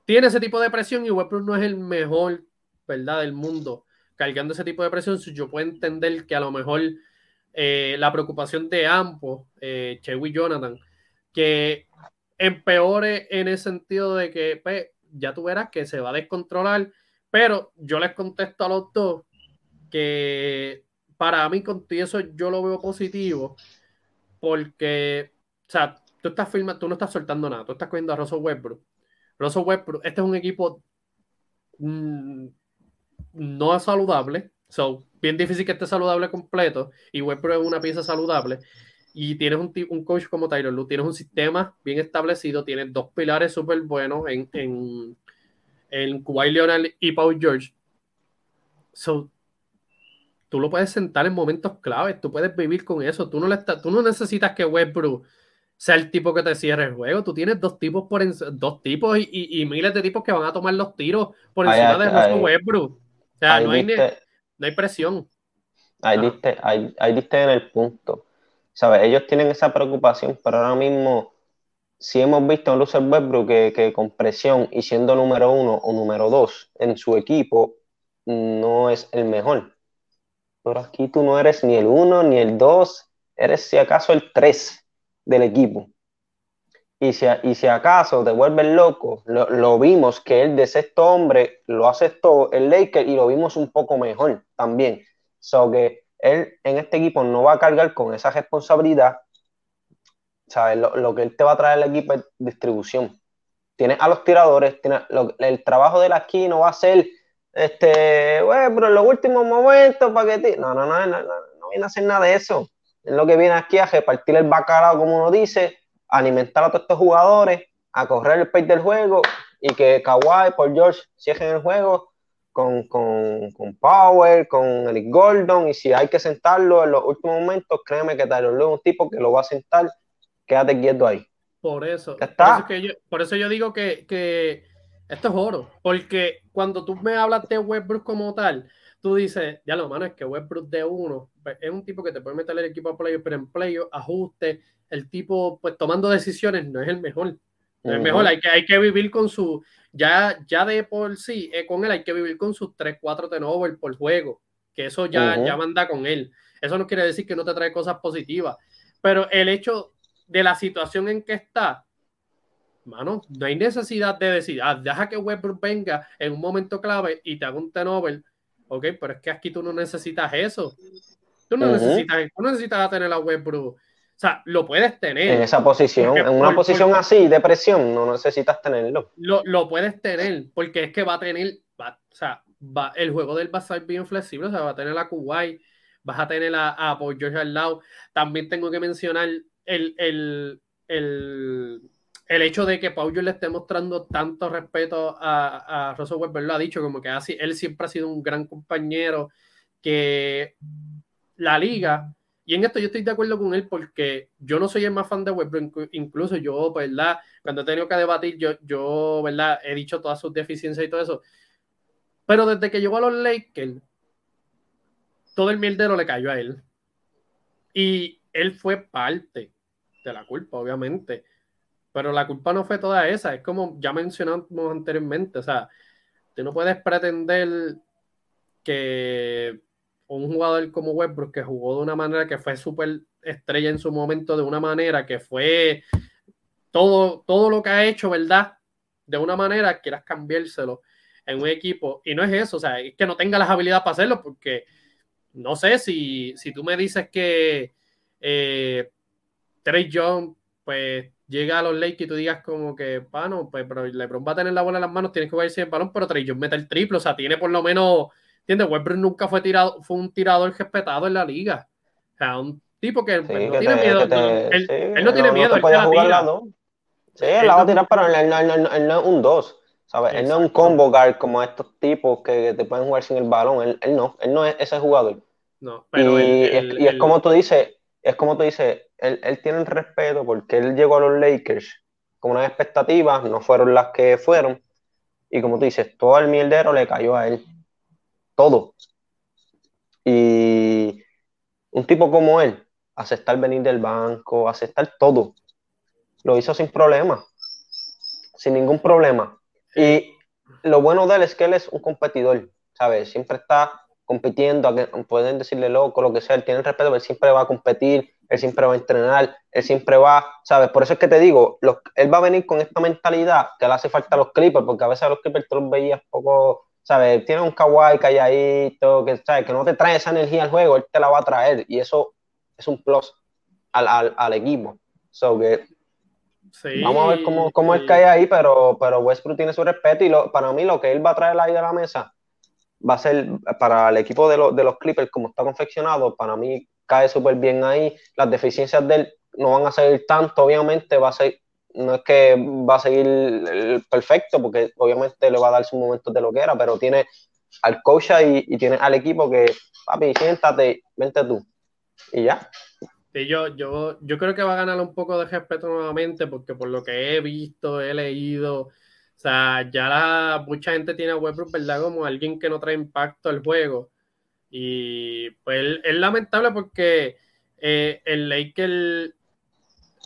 Tiene ese tipo de presión y Westbrook no es el mejor, ¿verdad?, del mundo cargando ese tipo de presión. Yo puedo entender que a lo mejor eh, la preocupación de ambos, eh, Chewy y Jonathan, que empeore en el sentido de que pues, ya tú verás que se va a descontrolar, pero yo les contesto a los dos que para mí con eso yo lo veo positivo porque, o sea, tú estás firmando, tú no estás soltando nada, tú estás cogiendo a Russell Westbrook. Russell Westbrook, este es un equipo mm, no saludable, so, bien difícil que esté saludable completo y Westbrook es una pieza saludable y tienes un, un coach como Tyler Lue, tienes un sistema bien establecido, tienes dos pilares súper buenos en, en, en Kawhi Leonard y Paul George. So, tú lo puedes sentar en momentos claves, tú puedes vivir con eso, tú no, le tú no necesitas que Westbrook sea el tipo que te cierre el juego, tú tienes dos tipos por dos tipos y, miles de tipos que van a tomar los tiros por encima de Westbrook. O sea, no hay, no hay, presión. Ahí, diste, ahí, diste en el punto. ¿Sabes? Ellos tienen esa preocupación, pero ahora mismo si hemos visto a Russell Westbrook que, que, con presión y siendo número uno o número dos en su equipo, no es el mejor. Pero aquí tú no eres ni el 1 ni el 2, eres si acaso el 3 del equipo. Y si, y si acaso te vuelves loco, lo, vimos que él de sexto hombre lo aceptó el Laker y lo vimos un poco mejor también. So que él en este equipo no va a cargar con esa responsabilidad. ¿Sabes? Lo, que él te va a traer al equipo es distribución. Tiene a los tiradores, tiene, el trabajo de la aquí no va a ser este, bueno, pero en los últimos momentos, para que no, no, no, no, no, viene a hacer nada de eso. Es lo que viene aquí a repartir el bacalao, como uno dice, a alimentar a todos estos jugadores, a correr el pace del juego y que Kawhi, por George, cierren el juego con, con, con, Power, con Eric Gordon, y si hay que sentarlo en los últimos momentos, créeme que Tyler Lue es un tipo que lo va a sentar, quédate quieto ahí. Por eso. Por eso, que yo, por eso yo digo que, que esto es oro, porque cuando tú me hablas de Westbrook como tal, tú dices, ya lo mano, es que Westbrook de uno pues, es un tipo que te puede meter el equipo a playo, pero en playo, ajuste, el tipo, pues tomando decisiones, no es el mejor. No es mejor, hay que, hay que vivir con su, ya, ya de por sí, eh, con él hay que vivir con sus 3, 4 turnovers por juego, que eso ya, ya manda con él. Eso no quiere decir que no te trae cosas positivas, pero el hecho de la situación en que está, mano, no hay necesidad de decir, ah, deja que Westbrook venga en un momento clave y te haga un turnover. Ok, pero es que aquí tú no necesitas eso. Tú no, necesitas, tú necesitas tener a Westbrook. O sea, lo puedes tener. En esa posición, en una posición así de presión, no necesitas tenerlo. Lo, lo, puedes tener, porque es que va a tener, o sea, va, el juego del va a ser bien flexible, o sea, va a tener a Kuwait, vas a tener a, a George al lado. También tengo que mencionar el, el, el el hecho de que Paul le esté mostrando tanto respeto a, a Russell Westbrook lo ha dicho, como que así, él siempre ha sido un gran compañero, que la liga, y en esto yo estoy de acuerdo con él porque yo no soy el más fan de Westbrook, incluso yo, ¿verdad? Cuando he tenido que debatir, yo, yo, ¿verdad? He dicho todas sus deficiencias y todo eso. Pero desde que llegó a los Lakers, todo el mierdero le cayó a él. Y él fue parte de la culpa, obviamente. Pero la culpa no fue toda esa. Es como ya mencionamos anteriormente. O sea, tú no puedes pretender que un jugador como Westbrook, que jugó de una manera que fue súper estrella en su momento, de una manera que fue todo, todo lo que ha hecho, ¿verdad? De una manera, quieras cambiárselo en un equipo. Y no es eso, o sea, es que no tenga las habilidades para hacerlo, porque no sé si, si tú me dices que eh, Trey Young, pues llega a los Lakers y tú digas como que, bueno, pues pero LeBron va a tener la bola en las manos, tienes que jugar el balón, pero Trey Young mete el triple, o sea, tiene por lo menos, ¿entiendes? Westbrook nunca fue tirado, fue un tirador respetado en la liga. O sea, un tipo que, pues, no tiene miedo. él, no tiene miedo. él Sí, él, la va a tirar, pero él, no es un 2. ¿sabes? Él no es un combo guard como estos tipos que te pueden jugar sin el balón. Él, no, él no es ese jugador. No, pero y, es, como tú dices, es como tú dices, él, tiene el respeto porque él llegó a los Lakers con unas expectativas, no fueron las que fueron. Y como tú dices, todo el mierdero le cayó a él. Todo. Y un tipo como él, aceptar venir del banco, aceptar todo, lo hizo sin problema. Sin ningún problema. Y lo bueno de él es que él es un competidor, ¿sabes? Siempre está compitiendo, pueden decirle loco, lo que sea, él tiene el respeto, él siempre va a competir, él siempre va a entrenar, él siempre va, ¿sabes? Por eso es que te digo, él va a venir con esta mentalidad que le hace falta a los Clippers, porque a veces a los Clippers tú los veías poco, ¿sabes? Tiene un kawaii calladito, que, ¿sabes? que no te trae esa energía al juego, él te la va a traer, y eso es un plus al, al, al equipo. So que Vamos a ver cómo, cómo él cae ahí, pero, pero Westbrook tiene su respeto y lo, para mí lo que él va a traer ahí de la mesa va a ser para el equipo de, de los Clippers, como está confeccionado, para mí cae súper bien ahí. Las deficiencias de él no van a seguir tanto, obviamente va a ser, no es que va a seguir perfecto, porque obviamente le va a dar su momento de lo que era, pero tiene al coach ahí y tiene al equipo que, papi, siéntate, vente tú. Y ya yo, yo, yo creo que va a ganar un poco de respeto nuevamente porque por lo que he visto, he leído, o sea, ya mucha gente tiene a Westbrook, ¿verdad? Como alguien que no trae impacto al juego. Y pues es lamentable porque eh, el Laker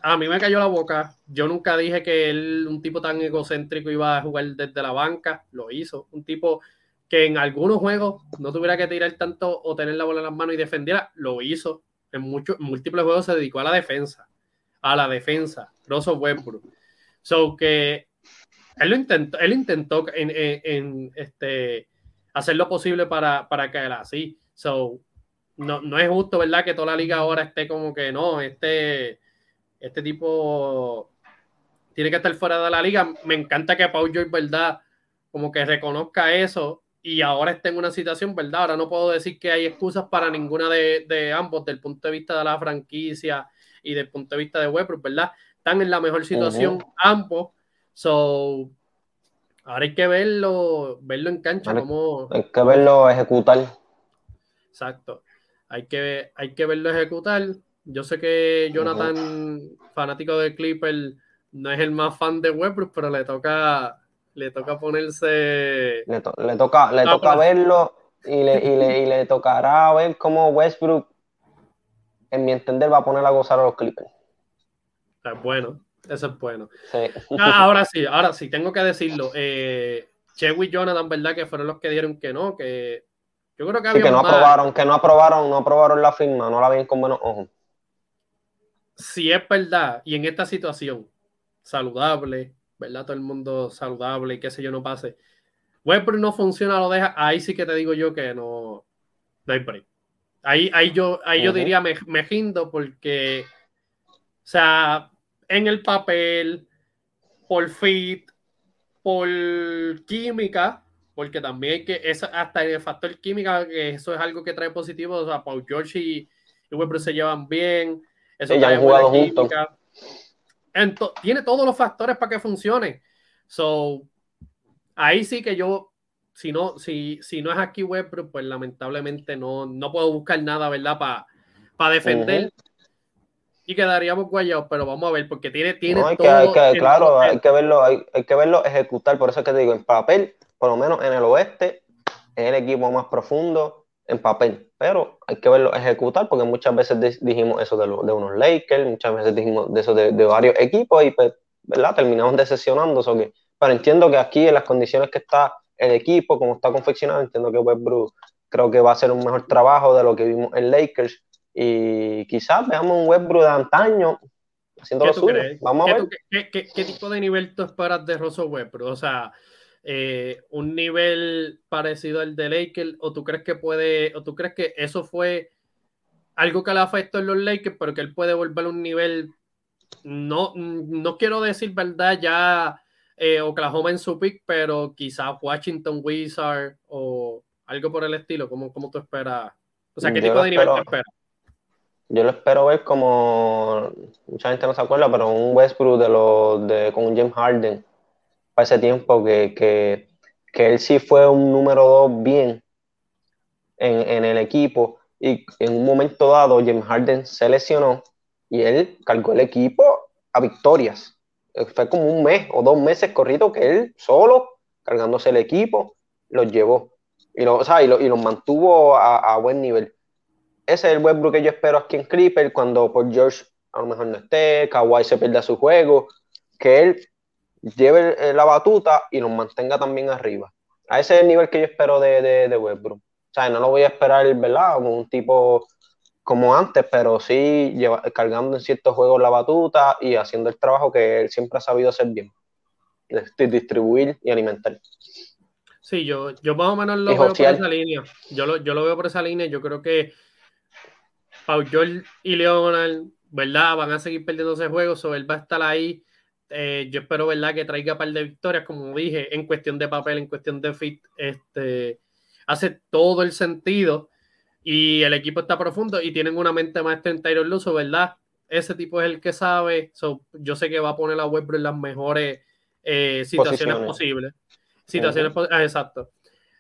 a mí me cayó la boca. Yo nunca dije que él, un tipo tan egocéntrico, iba a jugar desde la banca. Lo hizo. Un tipo que en algunos juegos no tuviera que tirar tanto o tener la bola en las manos y defendiera. Lo hizo en muchos múltiples juegos se dedicó a la defensa, a la defensa, Russell Westbrook. So que él lo intentó, él intentó en, este, hacer lo posible para, para caer así. So, no, no, es justo, ¿verdad? Que toda la liga ahora esté como que no, este, este tipo tiene que estar fuera de la liga. Me encanta que Paul George, ¿verdad? Como que reconozca eso y ahora está en una situación, ¿verdad? Ahora no puedo decir que hay excusas para ninguna de, ambos, del punto de vista de la franquicia y del punto de vista de Westbrook, ¿verdad? Están en la mejor situación ambos. So, ahora hay que verlo, verlo en cancha. Como, hay que verlo ejecutar. Exacto. Hay que, hay que verlo ejecutar. Yo sé que Jonathan, fanático de Clipper, no es el más fan de Westbrook, pero le toca le toca ponerse. Le, toca, le toca verlo y le, y, le, tocará ver cómo Westbrook, en mi entender, va a poner a gozar a los Clippers. Es bueno, eso es bueno. Ah, ahora sí, ahora sí, tengo que decirlo. Eh, y Jonathan, ¿verdad? Que fueron los que dieron que no, que yo creo que, que no aprobaron, que no aprobaron, no aprobaron la firma, no la ven con buenos ojos. Si es verdad, y en esta situación saludable, ¿verdad? Todo el mundo saludable y qué sé yo, no pase. Westbrook no funciona, lo deja. Ahí sí que te digo yo que no, no hay break. Ahí, ahí yo, ahí yo diría me, me porque, o sea, en el papel, por fit, por química, porque también hay que, es hasta el factor química, que eso es algo que trae positivo. O sea, Paul George y, y se llevan bien. Eso ya han jugado juntos tiene todos los factores para que funcione. So, ahí sí que yo, si no, si, si no es aquí Westbrook, pues lamentablemente no, no puedo buscar nada, ¿verdad? Para defender. Y quedaríamos guayados, pero vamos a ver, porque tiene, tiene hay que, claro, hay que verlo, hay, hay, que verlo ejecutar, por eso es que te digo, en papel, por lo menos en el oeste, es el equipo más profundo en papel, pero hay que verlo ejecutar, porque muchas veces dijimos eso de, de, unos Lakers, muchas veces dijimos de eso de, varios equipos y pues, ¿verdad? Terminamos decepcionando, que, pero entiendo que aquí en las condiciones que está el equipo, como está confeccionado, entiendo que Westbrook creo que va a ser un mejor trabajo de lo que vimos en Lakers y quizás veamos un Westbrook de antaño haciendo lo suyo. Vamos a ver. ¿qué, tipo de nivel tú esperas de Russell Westbrook? O sea, eh, un nivel parecido al de Lakers, o tú crees que puede, o tú crees que eso fue algo que le afectó en los Lakers, pero que él puede volver a un nivel, no, no quiero decir verdad ya eh, Oklahoma en su pick, pero quizás Washington Wizard o algo por el estilo, ¿cómo, cómo tú esperas? O sea, ¿qué tipo de nivel te esperas? Yo lo espero ver como mucha gente no se acuerda, pero un Westbrook de los de con James Harden para ese tiempo que, que, que, él sí fue un número dos bien en, en, el equipo y en un momento dado James Harden se lesionó y él cargó el equipo a victorias. Fue como un mes o dos meses corrido que él solo cargándose el equipo los llevó y, lo, o sea, y, lo, y los mantuvo a buen nivel ese es el Westbrook que yo espero aquí en Clipper cuando por George a lo mejor no esté, Kawhi se pierda su juego, que él lleve la batuta y nos mantenga también arriba. A ese es el nivel que yo espero de, de, Westbrook. O sea, no lo voy a esperar, ¿verdad? Como un tipo como antes, pero sí cargando en ciertos juegos la batuta y haciendo el trabajo que él siempre ha sabido hacer bien. Distribuir y alimentar. Sí, yo, yo más o menos lo veo por esa línea. Yo lo, yo lo veo por esa línea. Yo creo que Pau George y Leonard, ¿verdad? Van a seguir perdiendo ese juego, so él va a estar ahí. Eh, yo espero, ¿verdad?, que traiga un par de victorias, como dije, en cuestión de papel, en cuestión de fit, este, hace todo el sentido y el equipo está profundo y tienen una mente maestra en Tyron Luso, ¿verdad? Ese tipo es el que sabe, so, yo sé que va a poner a Westbrook en las mejores eh, situaciones posibles. Situaciones, ah, exacto.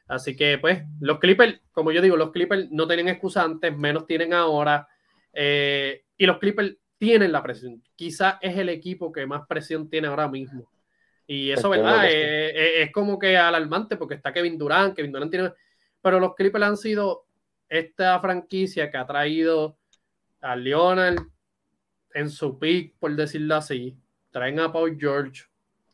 Así que, pues, los Clippers, como yo digo, los Clippers no tienen excusa antes, menos tienen ahora. Eh, y los Clippers tienen la presión. Quizás es el equipo que más presión tiene ahora mismo. Y eso, ¿verdad? Es, como que alarmante porque está Kevin Durant, Kevin Durant tiene... Pero los Clippers han sido esta franquicia que ha traído a Leonard en su pick, por decirlo así. Traen a Paul George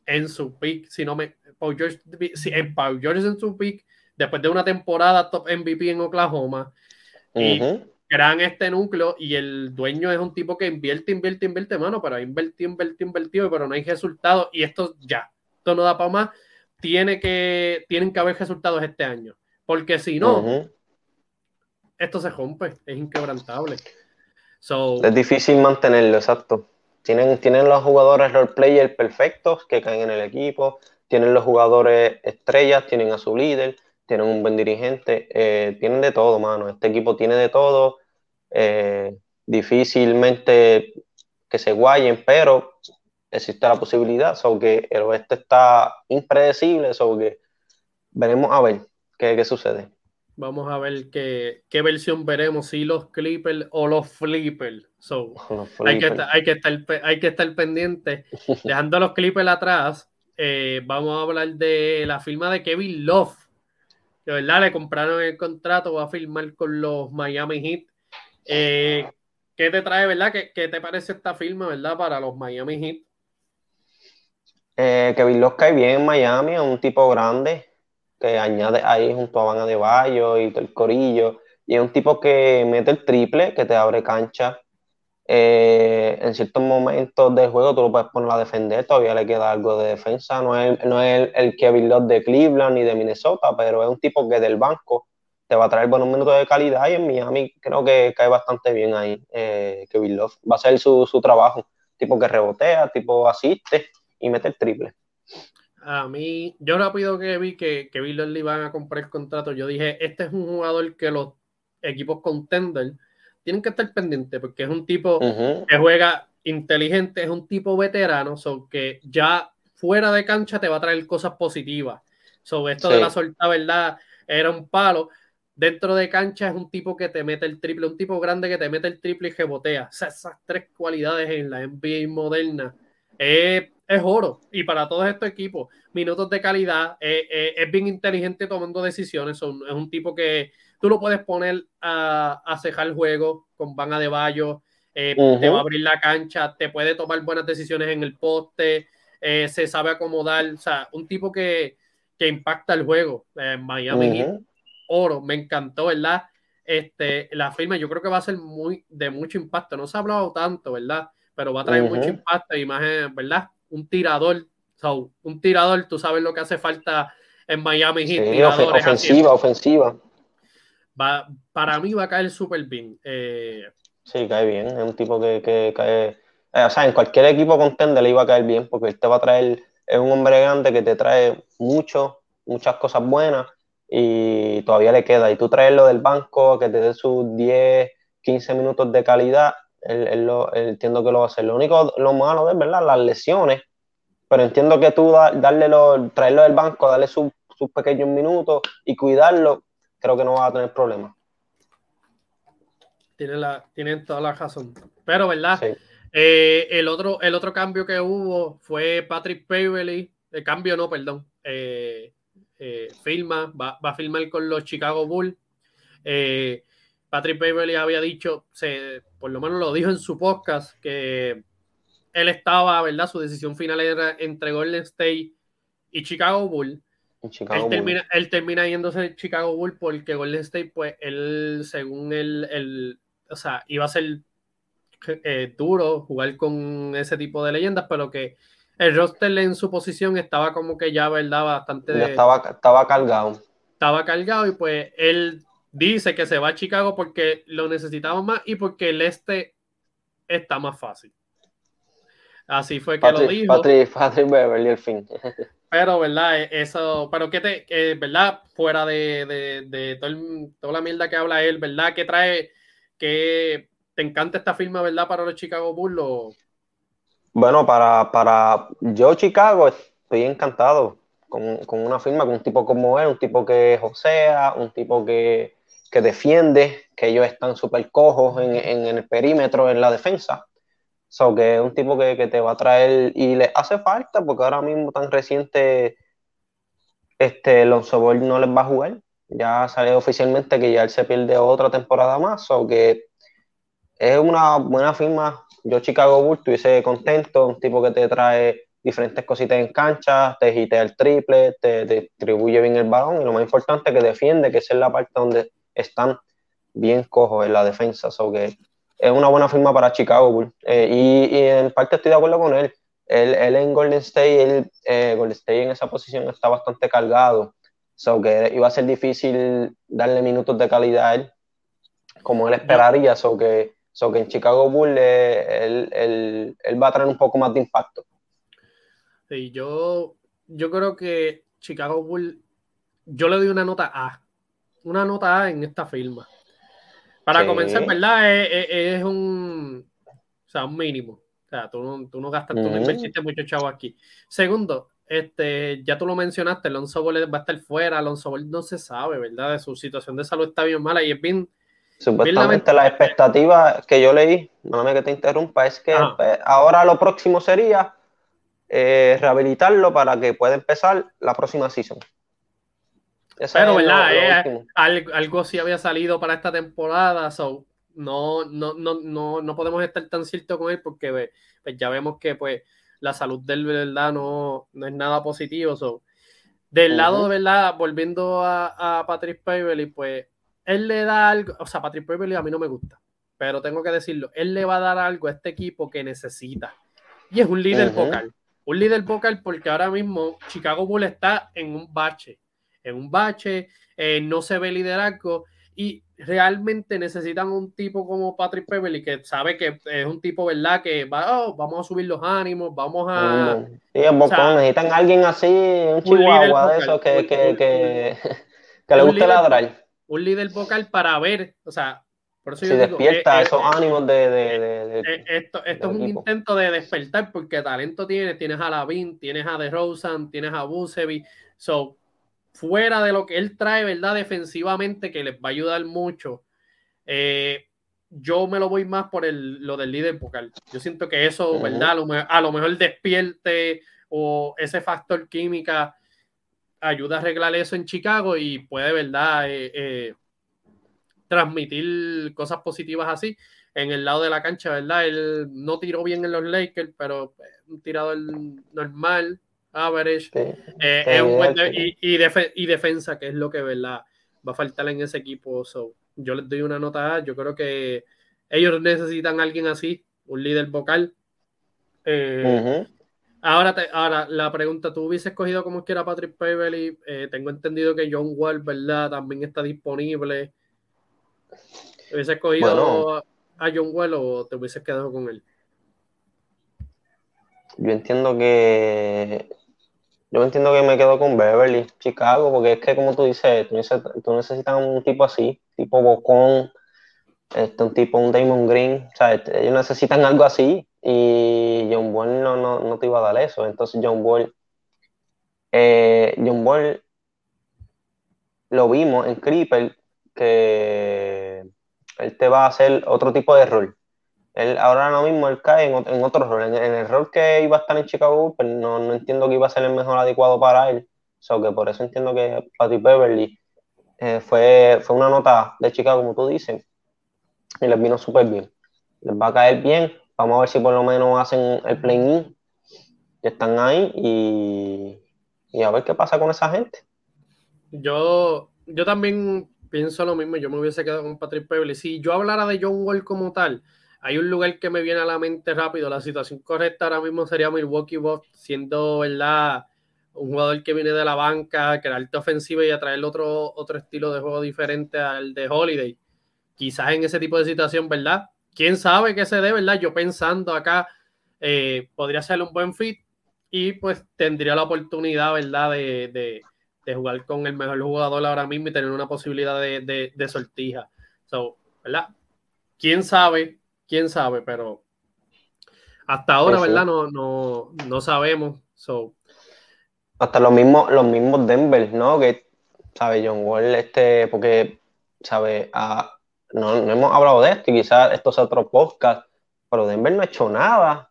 en su pick, si no me... Paul George, si, en Paul George en su pick después de una temporada top MVP en Oklahoma, y crean este núcleo y el dueño es un tipo que invierte, invierte, invierte, mano, pero invertido, invertido, invertido, pero no hay resultados y esto ya, esto no da para más, tiene que, tienen que haber resultados este año, porque si no, esto se rompe, es inquebrantable. es difícil mantenerlo, exacto. Tienen, tienen los jugadores role players perfectos que caen en el equipo, tienen los jugadores estrellas, tienen a su líder, tienen un buen dirigente, eh, tienen de todo, mano. Este equipo tiene de todo. Eh, difícilmente que se guayen, pero existe la posibilidad. So que el oeste está impredecible, so que veremos a ver qué, qué sucede. Vamos a ver qué, qué, versión veremos, si los Clippers o los Flippers. So, Hay, que estar, hay, que estar, hay que estar pendiente. Dejando a los Clippers atrás, eh, vamos a hablar de la firma de Kevin Love de verdad le compraron el contrato, va a firmar con los Miami Heat. Eh, ¿Qué te trae, verdad? ¿Qué, ¿Qué, te parece esta firma, verdad, para los Miami Heat? Eh, Kevin Love cae bien en Miami, es un tipo grande que añade ahí junto a Van de Bayo y todo el corillo. Y es un tipo que mete el triple, que te abre cancha, eh, en ciertos momentos del juego tú lo puedes poner a defender, todavía le queda algo de defensa. No es, no es el, Kevin Love de Cleveland ni de Minnesota, pero es un tipo que del banco te va a traer buenos minutos de calidad y en Miami creo que cae bastante bien ahí eh, Kevin Love. Va a ser su, su trabajo, tipo que rebotea, tipo asiste y mete el triple. A mí, yo rápido que vi que Kevin Love le iban a comprar el contrato, yo dije, este es un jugador que los equipos contender tienen que estar pendientes porque es un tipo que juega inteligente, es un tipo veterano, so que ya fuera de cancha te va a traer cosas positivas. Sobre esto de la suelta, ¿verdad? Era un palo. Dentro de cancha es un tipo que te mete el triple, un tipo grande que te mete el triple y rebotea. esas tres cualidades en la NBA moderna es, oro. Y para todos estos equipos, minutos de calidad, es bien inteligente tomando decisiones. es un tipo que tú lo puedes poner a, a cejar el juego con Van de Bayo, eh, te va a abrir la cancha, te puede tomar buenas decisiones en el poste, eh, se sabe acomodar, o sea, un tipo que, que impacta el juego. en Miami oro, me encantó, ¿verdad? Este, la firma yo creo que va a ser muy de mucho impacto, no se ha hablado tanto, ¿verdad? Pero va a traer mucho impacto, imagen, ¿verdad? Un tirador, un tirador, tú sabes lo que hace falta en Miami Sí, ofensiva, ofensiva. Va, para mí va a caer súper bien. Eh, Sí, cae bien. Es un tipo que, cae. Eh, o sea, en cualquier equipo contender le iba a caer bien porque él te va a traer. Es un hombre grande que te trae mucho, muchas cosas buenas y todavía le queda. Y tú traerlo del banco, que te dé sus 10, 15 minutos de calidad, él, lo, entiendo que lo va a hacer. Lo único, lo malo es, ¿verdad? Las lesiones. Pero entiendo que tú darle traerlo del banco, darle sus pequeños minutos y cuidarlo, creo que no va a tener problemas tienen, la, tienen toda la razón. Pero, ¿verdad? Eh, el, otro, el otro cambio que hubo fue Patrick Beverly. El cambio no, perdón. Eh, eh, firma, va, a firmar con los Chicago Bulls. Patrick Beverly había dicho, se, por lo menos lo dijo en su podcast, que él estaba, ¿verdad? Su decisión final era entre Golden State y Chicago Bulls. Él, termina, él termina yéndose a Chicago Bulls porque Golden State, pues, él, según él, o sea, iba a ser eh, duro jugar con ese tipo de leyendas, pero que el roster en su posición estaba como que ya, ¿verdad? Bastante... estaba, estaba cargado. Estaba cargado y pues él dice que se va a Chicago porque lo necesitamos más y porque el este está más fácil. Así fue que lo dijo. Patrick, Patrick Beverly, el fin. Pero, ¿verdad? E, eso, pero que te, ¿verdad? Fuera de, de, de toda la mierda que habla él, ¿verdad? Que trae que te encanta esta firma, ¿verdad? Para los Chicago Bulls. Bueno, para, para yo, Chicago, estoy encantado con, una firma, con un tipo como él, un tipo que josea, un tipo que, defiende, que ellos están súper cojos en, el perímetro, en la defensa. So, que es un tipo que, te va a traer y le hace falta porque ahora mismo tan reciente este Lonzo Ball no les va a jugar ya salió oficialmente que ya él se pierde otra temporada más, o que es una buena firma. Yo, Chicago Bulls, estuviese contento, un tipo que te trae diferentes cositas en cancha, te gitea el triple, te, distribuye bien el balón y lo más importante que defiende, que es la parte donde están bien cojos en la defensa. So que es una buena firma para Chicago Bulls. Eh, y, en parte estoy de acuerdo con él. Él, en Golden State, él, eh, Golden State en esa posición está bastante cargado. So que iba a ser difícil darle minutos de calidad a él, como él esperaría. So que, so que en Chicago Bulls él, él, va a traer un poco más de impacto. Sí, yo, yo creo que Chicago Bulls, yo le doy una nota A. Una nota A en esta firma. Para comenzar, ¿verdad? Es, un, o sea, un mínimo. O sea, tú no, tú no gastas, tú no invertiste mucho chavo aquí. Segundo, este, ya tú lo mencionaste, Alonso Ball va a estar fuera, Alonso Ball no se sabe, ¿verdad? De su situación de salud está bien mala y es bien... Supuestamente la expectativa que yo leí, no me que te interrumpa, es que pues, ahora lo próximo sería eh, rehabilitarlo para que pueda empezar la próxima season. Pero, ¿verdad? Eh, algo, sí había salido para esta temporada, so no, no, no, no, no podemos estar tan ciertos con él porque pues, ya vemos que pues la salud del verdad no, no es nada positivo. So. Del lado de verdad, volviendo a, a Patrick Beverly, pues él le da algo, o sea, Patrick Beverly a mí no me gusta, pero tengo que decirlo, él le va a dar algo a este equipo que necesita. Y es un líder vocal. Un líder vocal porque ahora mismo Chicago Bulls está en un bache. En un bache, eh, no se ve liderazgo y realmente necesitan un tipo como Patrick Beverly que sabe que es un tipo, ¿verdad? Que va, oh, vamos a subir los ánimos, vamos a... Sí, necesitan alguien así, un chihuahua de eso que, le guste ladrar. Un líder vocal para ver, o sea, Por eso yo despierta esos ánimos de, esto, esto es un intento de despertar porque talento tienes, tienes a Lavin, tienes a DeRozan, tienes a Busevi, so fuera de lo que él trae, ¿verdad? Defensivamente, que les va a ayudar mucho. Eh, yo me lo voy más por el, lo del líder vocal. Yo siento que eso, ¿verdad? A lo, mejor despierte o ese factor química ayuda a arreglar eso en Chicago y puede, ¿verdad? Eh, eh, transmitir cosas positivas así en el lado de la cancha, ¿verdad? Él no tiró bien en los Lakers, pero un tirador normal, average. y, y, defensa, que es lo que, ¿verdad? Va a faltar en ese equipo. So, yo les doy una nota A. Yo creo que ellos necesitan a alguien así, un líder vocal. Eh, ahora, ahora, la pregunta, ¿tú hubiese escogido como quiera Patrick Beverly? Eh, tengo entendido que John Wall, ¿verdad? También está disponible. ¿Hubiese escogido a John Wall o te hubieses quedado con él? Yo entiendo que yo entiendo que me quedo con Beverly, Chicago, porque es que como tú dices, tú necesitas, un tipo así, tipo Bocón, este, un tipo, un Damon Green, o sea, este, ellos necesitan algo así y John Wall no, no, te iba a dar eso. Entonces John Wall, eh, John Wall lo vimos en Creeper que él te va a hacer otro tipo de rol ahora ahora mismo él cae en, otro rol. En, el rol que iba a estar en Chicago, pues no, entiendo que iba a ser el mejor adecuado para él. So que por eso entiendo que Patty Beverly eh, fue, fue una nota de Chicago, como tú dices, y les vino súper bien. Les va a caer bien. Vamos a ver si por lo menos hacen el play-in. Están ahí y, y a ver qué pasa con esa gente. Yo, yo también pienso lo mismo. Yo me hubiese quedado con Patrick Beverly. Si yo hablara de John Wall como tal, hay un lugar que me viene a la mente rápido. La situación correcta ahora mismo sería Milwaukee Bucks, siendo verdad un jugador que viene de la banca, alto ofensivo y atraer otro, otro estilo de juego diferente al de Holiday. Quizás en ese tipo de situación, ¿verdad? Quién sabe qué se dé, ¿verdad? Yo pensando acá, eh, podría ser un buen fit y pues tendría la oportunidad, ¿verdad? De, jugar con el mejor jugador ahora mismo y tener una posibilidad de, de sortija. So, ¿verdad? ¿Quién sabe? Quién sabe, pero hasta ahora, ¿verdad? No, no, no sabemos. So. Hasta los mismos, los mismos Denver, ¿no? Que, ¿sabe? John Wall, este, porque, ¿sabe? Ah, no, no, hemos hablado de esto y quizás esto es otro podcast, pero Denver no ha hecho nada.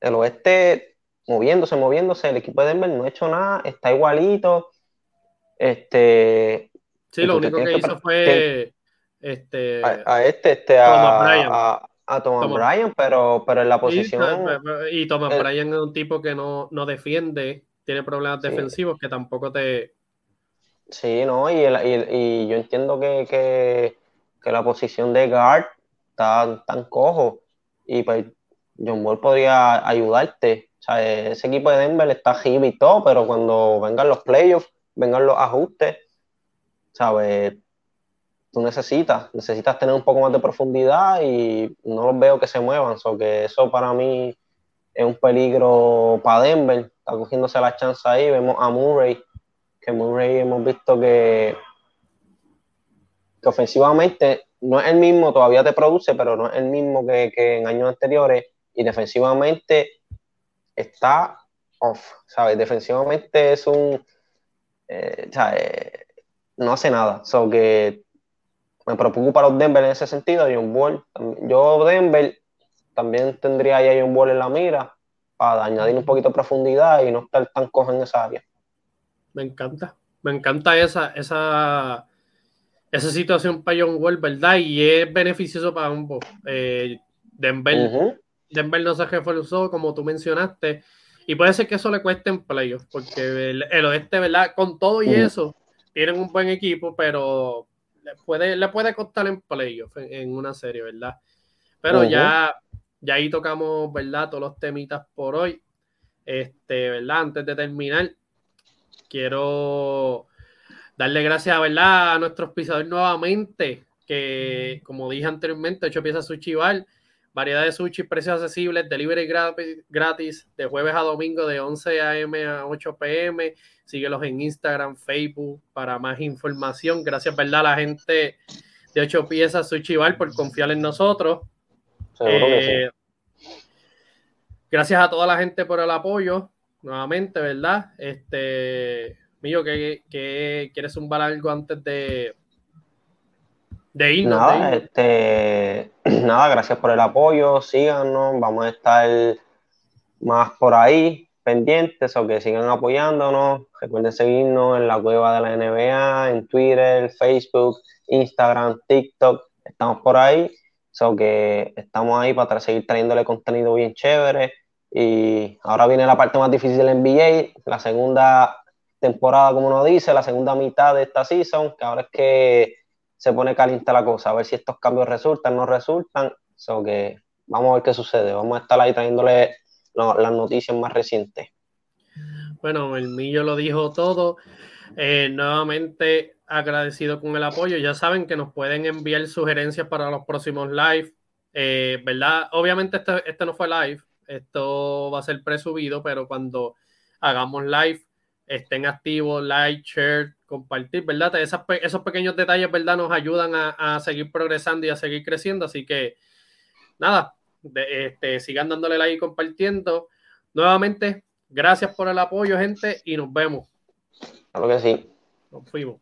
El oeste moviéndose, moviéndose, el equipo de Denver no ha hecho nada, está igualito. Este. Sí, lo único que hizo fue. Este, a, este, este, a, a Thomas, Bryan, pero, pero en la posición. Y, Thomas eh, Bryan es un tipo que no, defiende, tiene problemas defensivos que tampoco te. Sí, no, y, y, yo entiendo que, la posición de guard está tan cojo y pues John Wall podría ayudarte. O sea, ese equipo de Denver está heavy y todo, pero cuando vengan los playoffs, vengan los ajustes, ¿sabes? Tú necesitas, necesitas tener un poco más de profundidad y no los veo que se muevan, so que eso para mí es un peligro para Denver, está cogiéndose la chance ahí, vemos a Murray, que Murray hemos visto que, que ofensivamente no es el mismo, todavía te produce, pero no es el mismo que, en años anteriores. Y defensivamente está off, ¿sabes? Defensivamente es un, eh, no hace nada, so que me preocupa los Denver en ese sentido. John Wall, yo Denver también tendría ahí a John Wall en la mira para añadir un poquito de profundidad y no estar tan cojo en esa área. Me encanta, me encanta esa, esa, esa situación para John Wall, ¿verdad? Y es beneficioso para ambos. Eh, Denver, Denver no se reforzó, como tú mencionaste, y puede ser que eso le cueste en playoffs, porque el, oeste, ¿verdad? Con todo y eso, tienen un buen equipo, pero le puede, le puede costar en playoff en, una serie, ¿verdad? Pero ya, ya ahí tocamos, ¿verdad? Todos los temitas por hoy. Este, ¿verdad? Antes de terminar, quiero darle gracias, ¿verdad? A nuestros pisadores nuevamente, que como dije anteriormente, hecho piezas Sushi Bar, variedad de sushi, precios accesibles, delivery gratis, de jueves a domingo de 11 a.m. a 8 p.m. Síguelos en Instagram, Facebook para más información. Gracias, ¿verdad? A la gente de ocho piezas Suchival por confiar en nosotros. Eh, gracias a toda la gente por el apoyo, nuevamente, ¿verdad? Este, mío, que, que quieres zumbar algo antes de, de. Nada, Este, nada, gracias por el apoyo, síganos, vamos a estar más por ahí pendientes o que sigan apoyándonos. Recuerden seguirnos en la cueva de la NBA, en Twitter, Facebook, Instagram, TikTok. Estamos por ahí. So que estamos ahí para seguir trayéndole contenido bien chévere. Y ahora viene la parte más difícil del NBA, la segunda temporada, como uno dice, la segunda mitad de esta season, que ahora es que se pone caliente la cosa, a ver si estos cambios resultan, no resultan. So que vamos a ver qué sucede. Vamos a estar ahí trayéndole las noticias más recientes. Bueno, el Millo lo dijo todo. Eh, nuevamente agradecido con el apoyo. Ya saben que nos pueden enviar sugerencias para los próximos live. Eh, ¿Verdad? Obviamente este, este, no fue live. Esto va a ser presubido, pero cuando hagamos live, estén activos, like, share, compartir, ¿verdad? esos pequeños detalles, ¿verdad? Nos ayudan a, seguir progresando y a seguir creciendo. Así que, nada, este, sigan dándole like y compartiendo. Nuevamente, gracias por el apoyo, gente, y nos vemos. Claro que sí. Nos fuimos.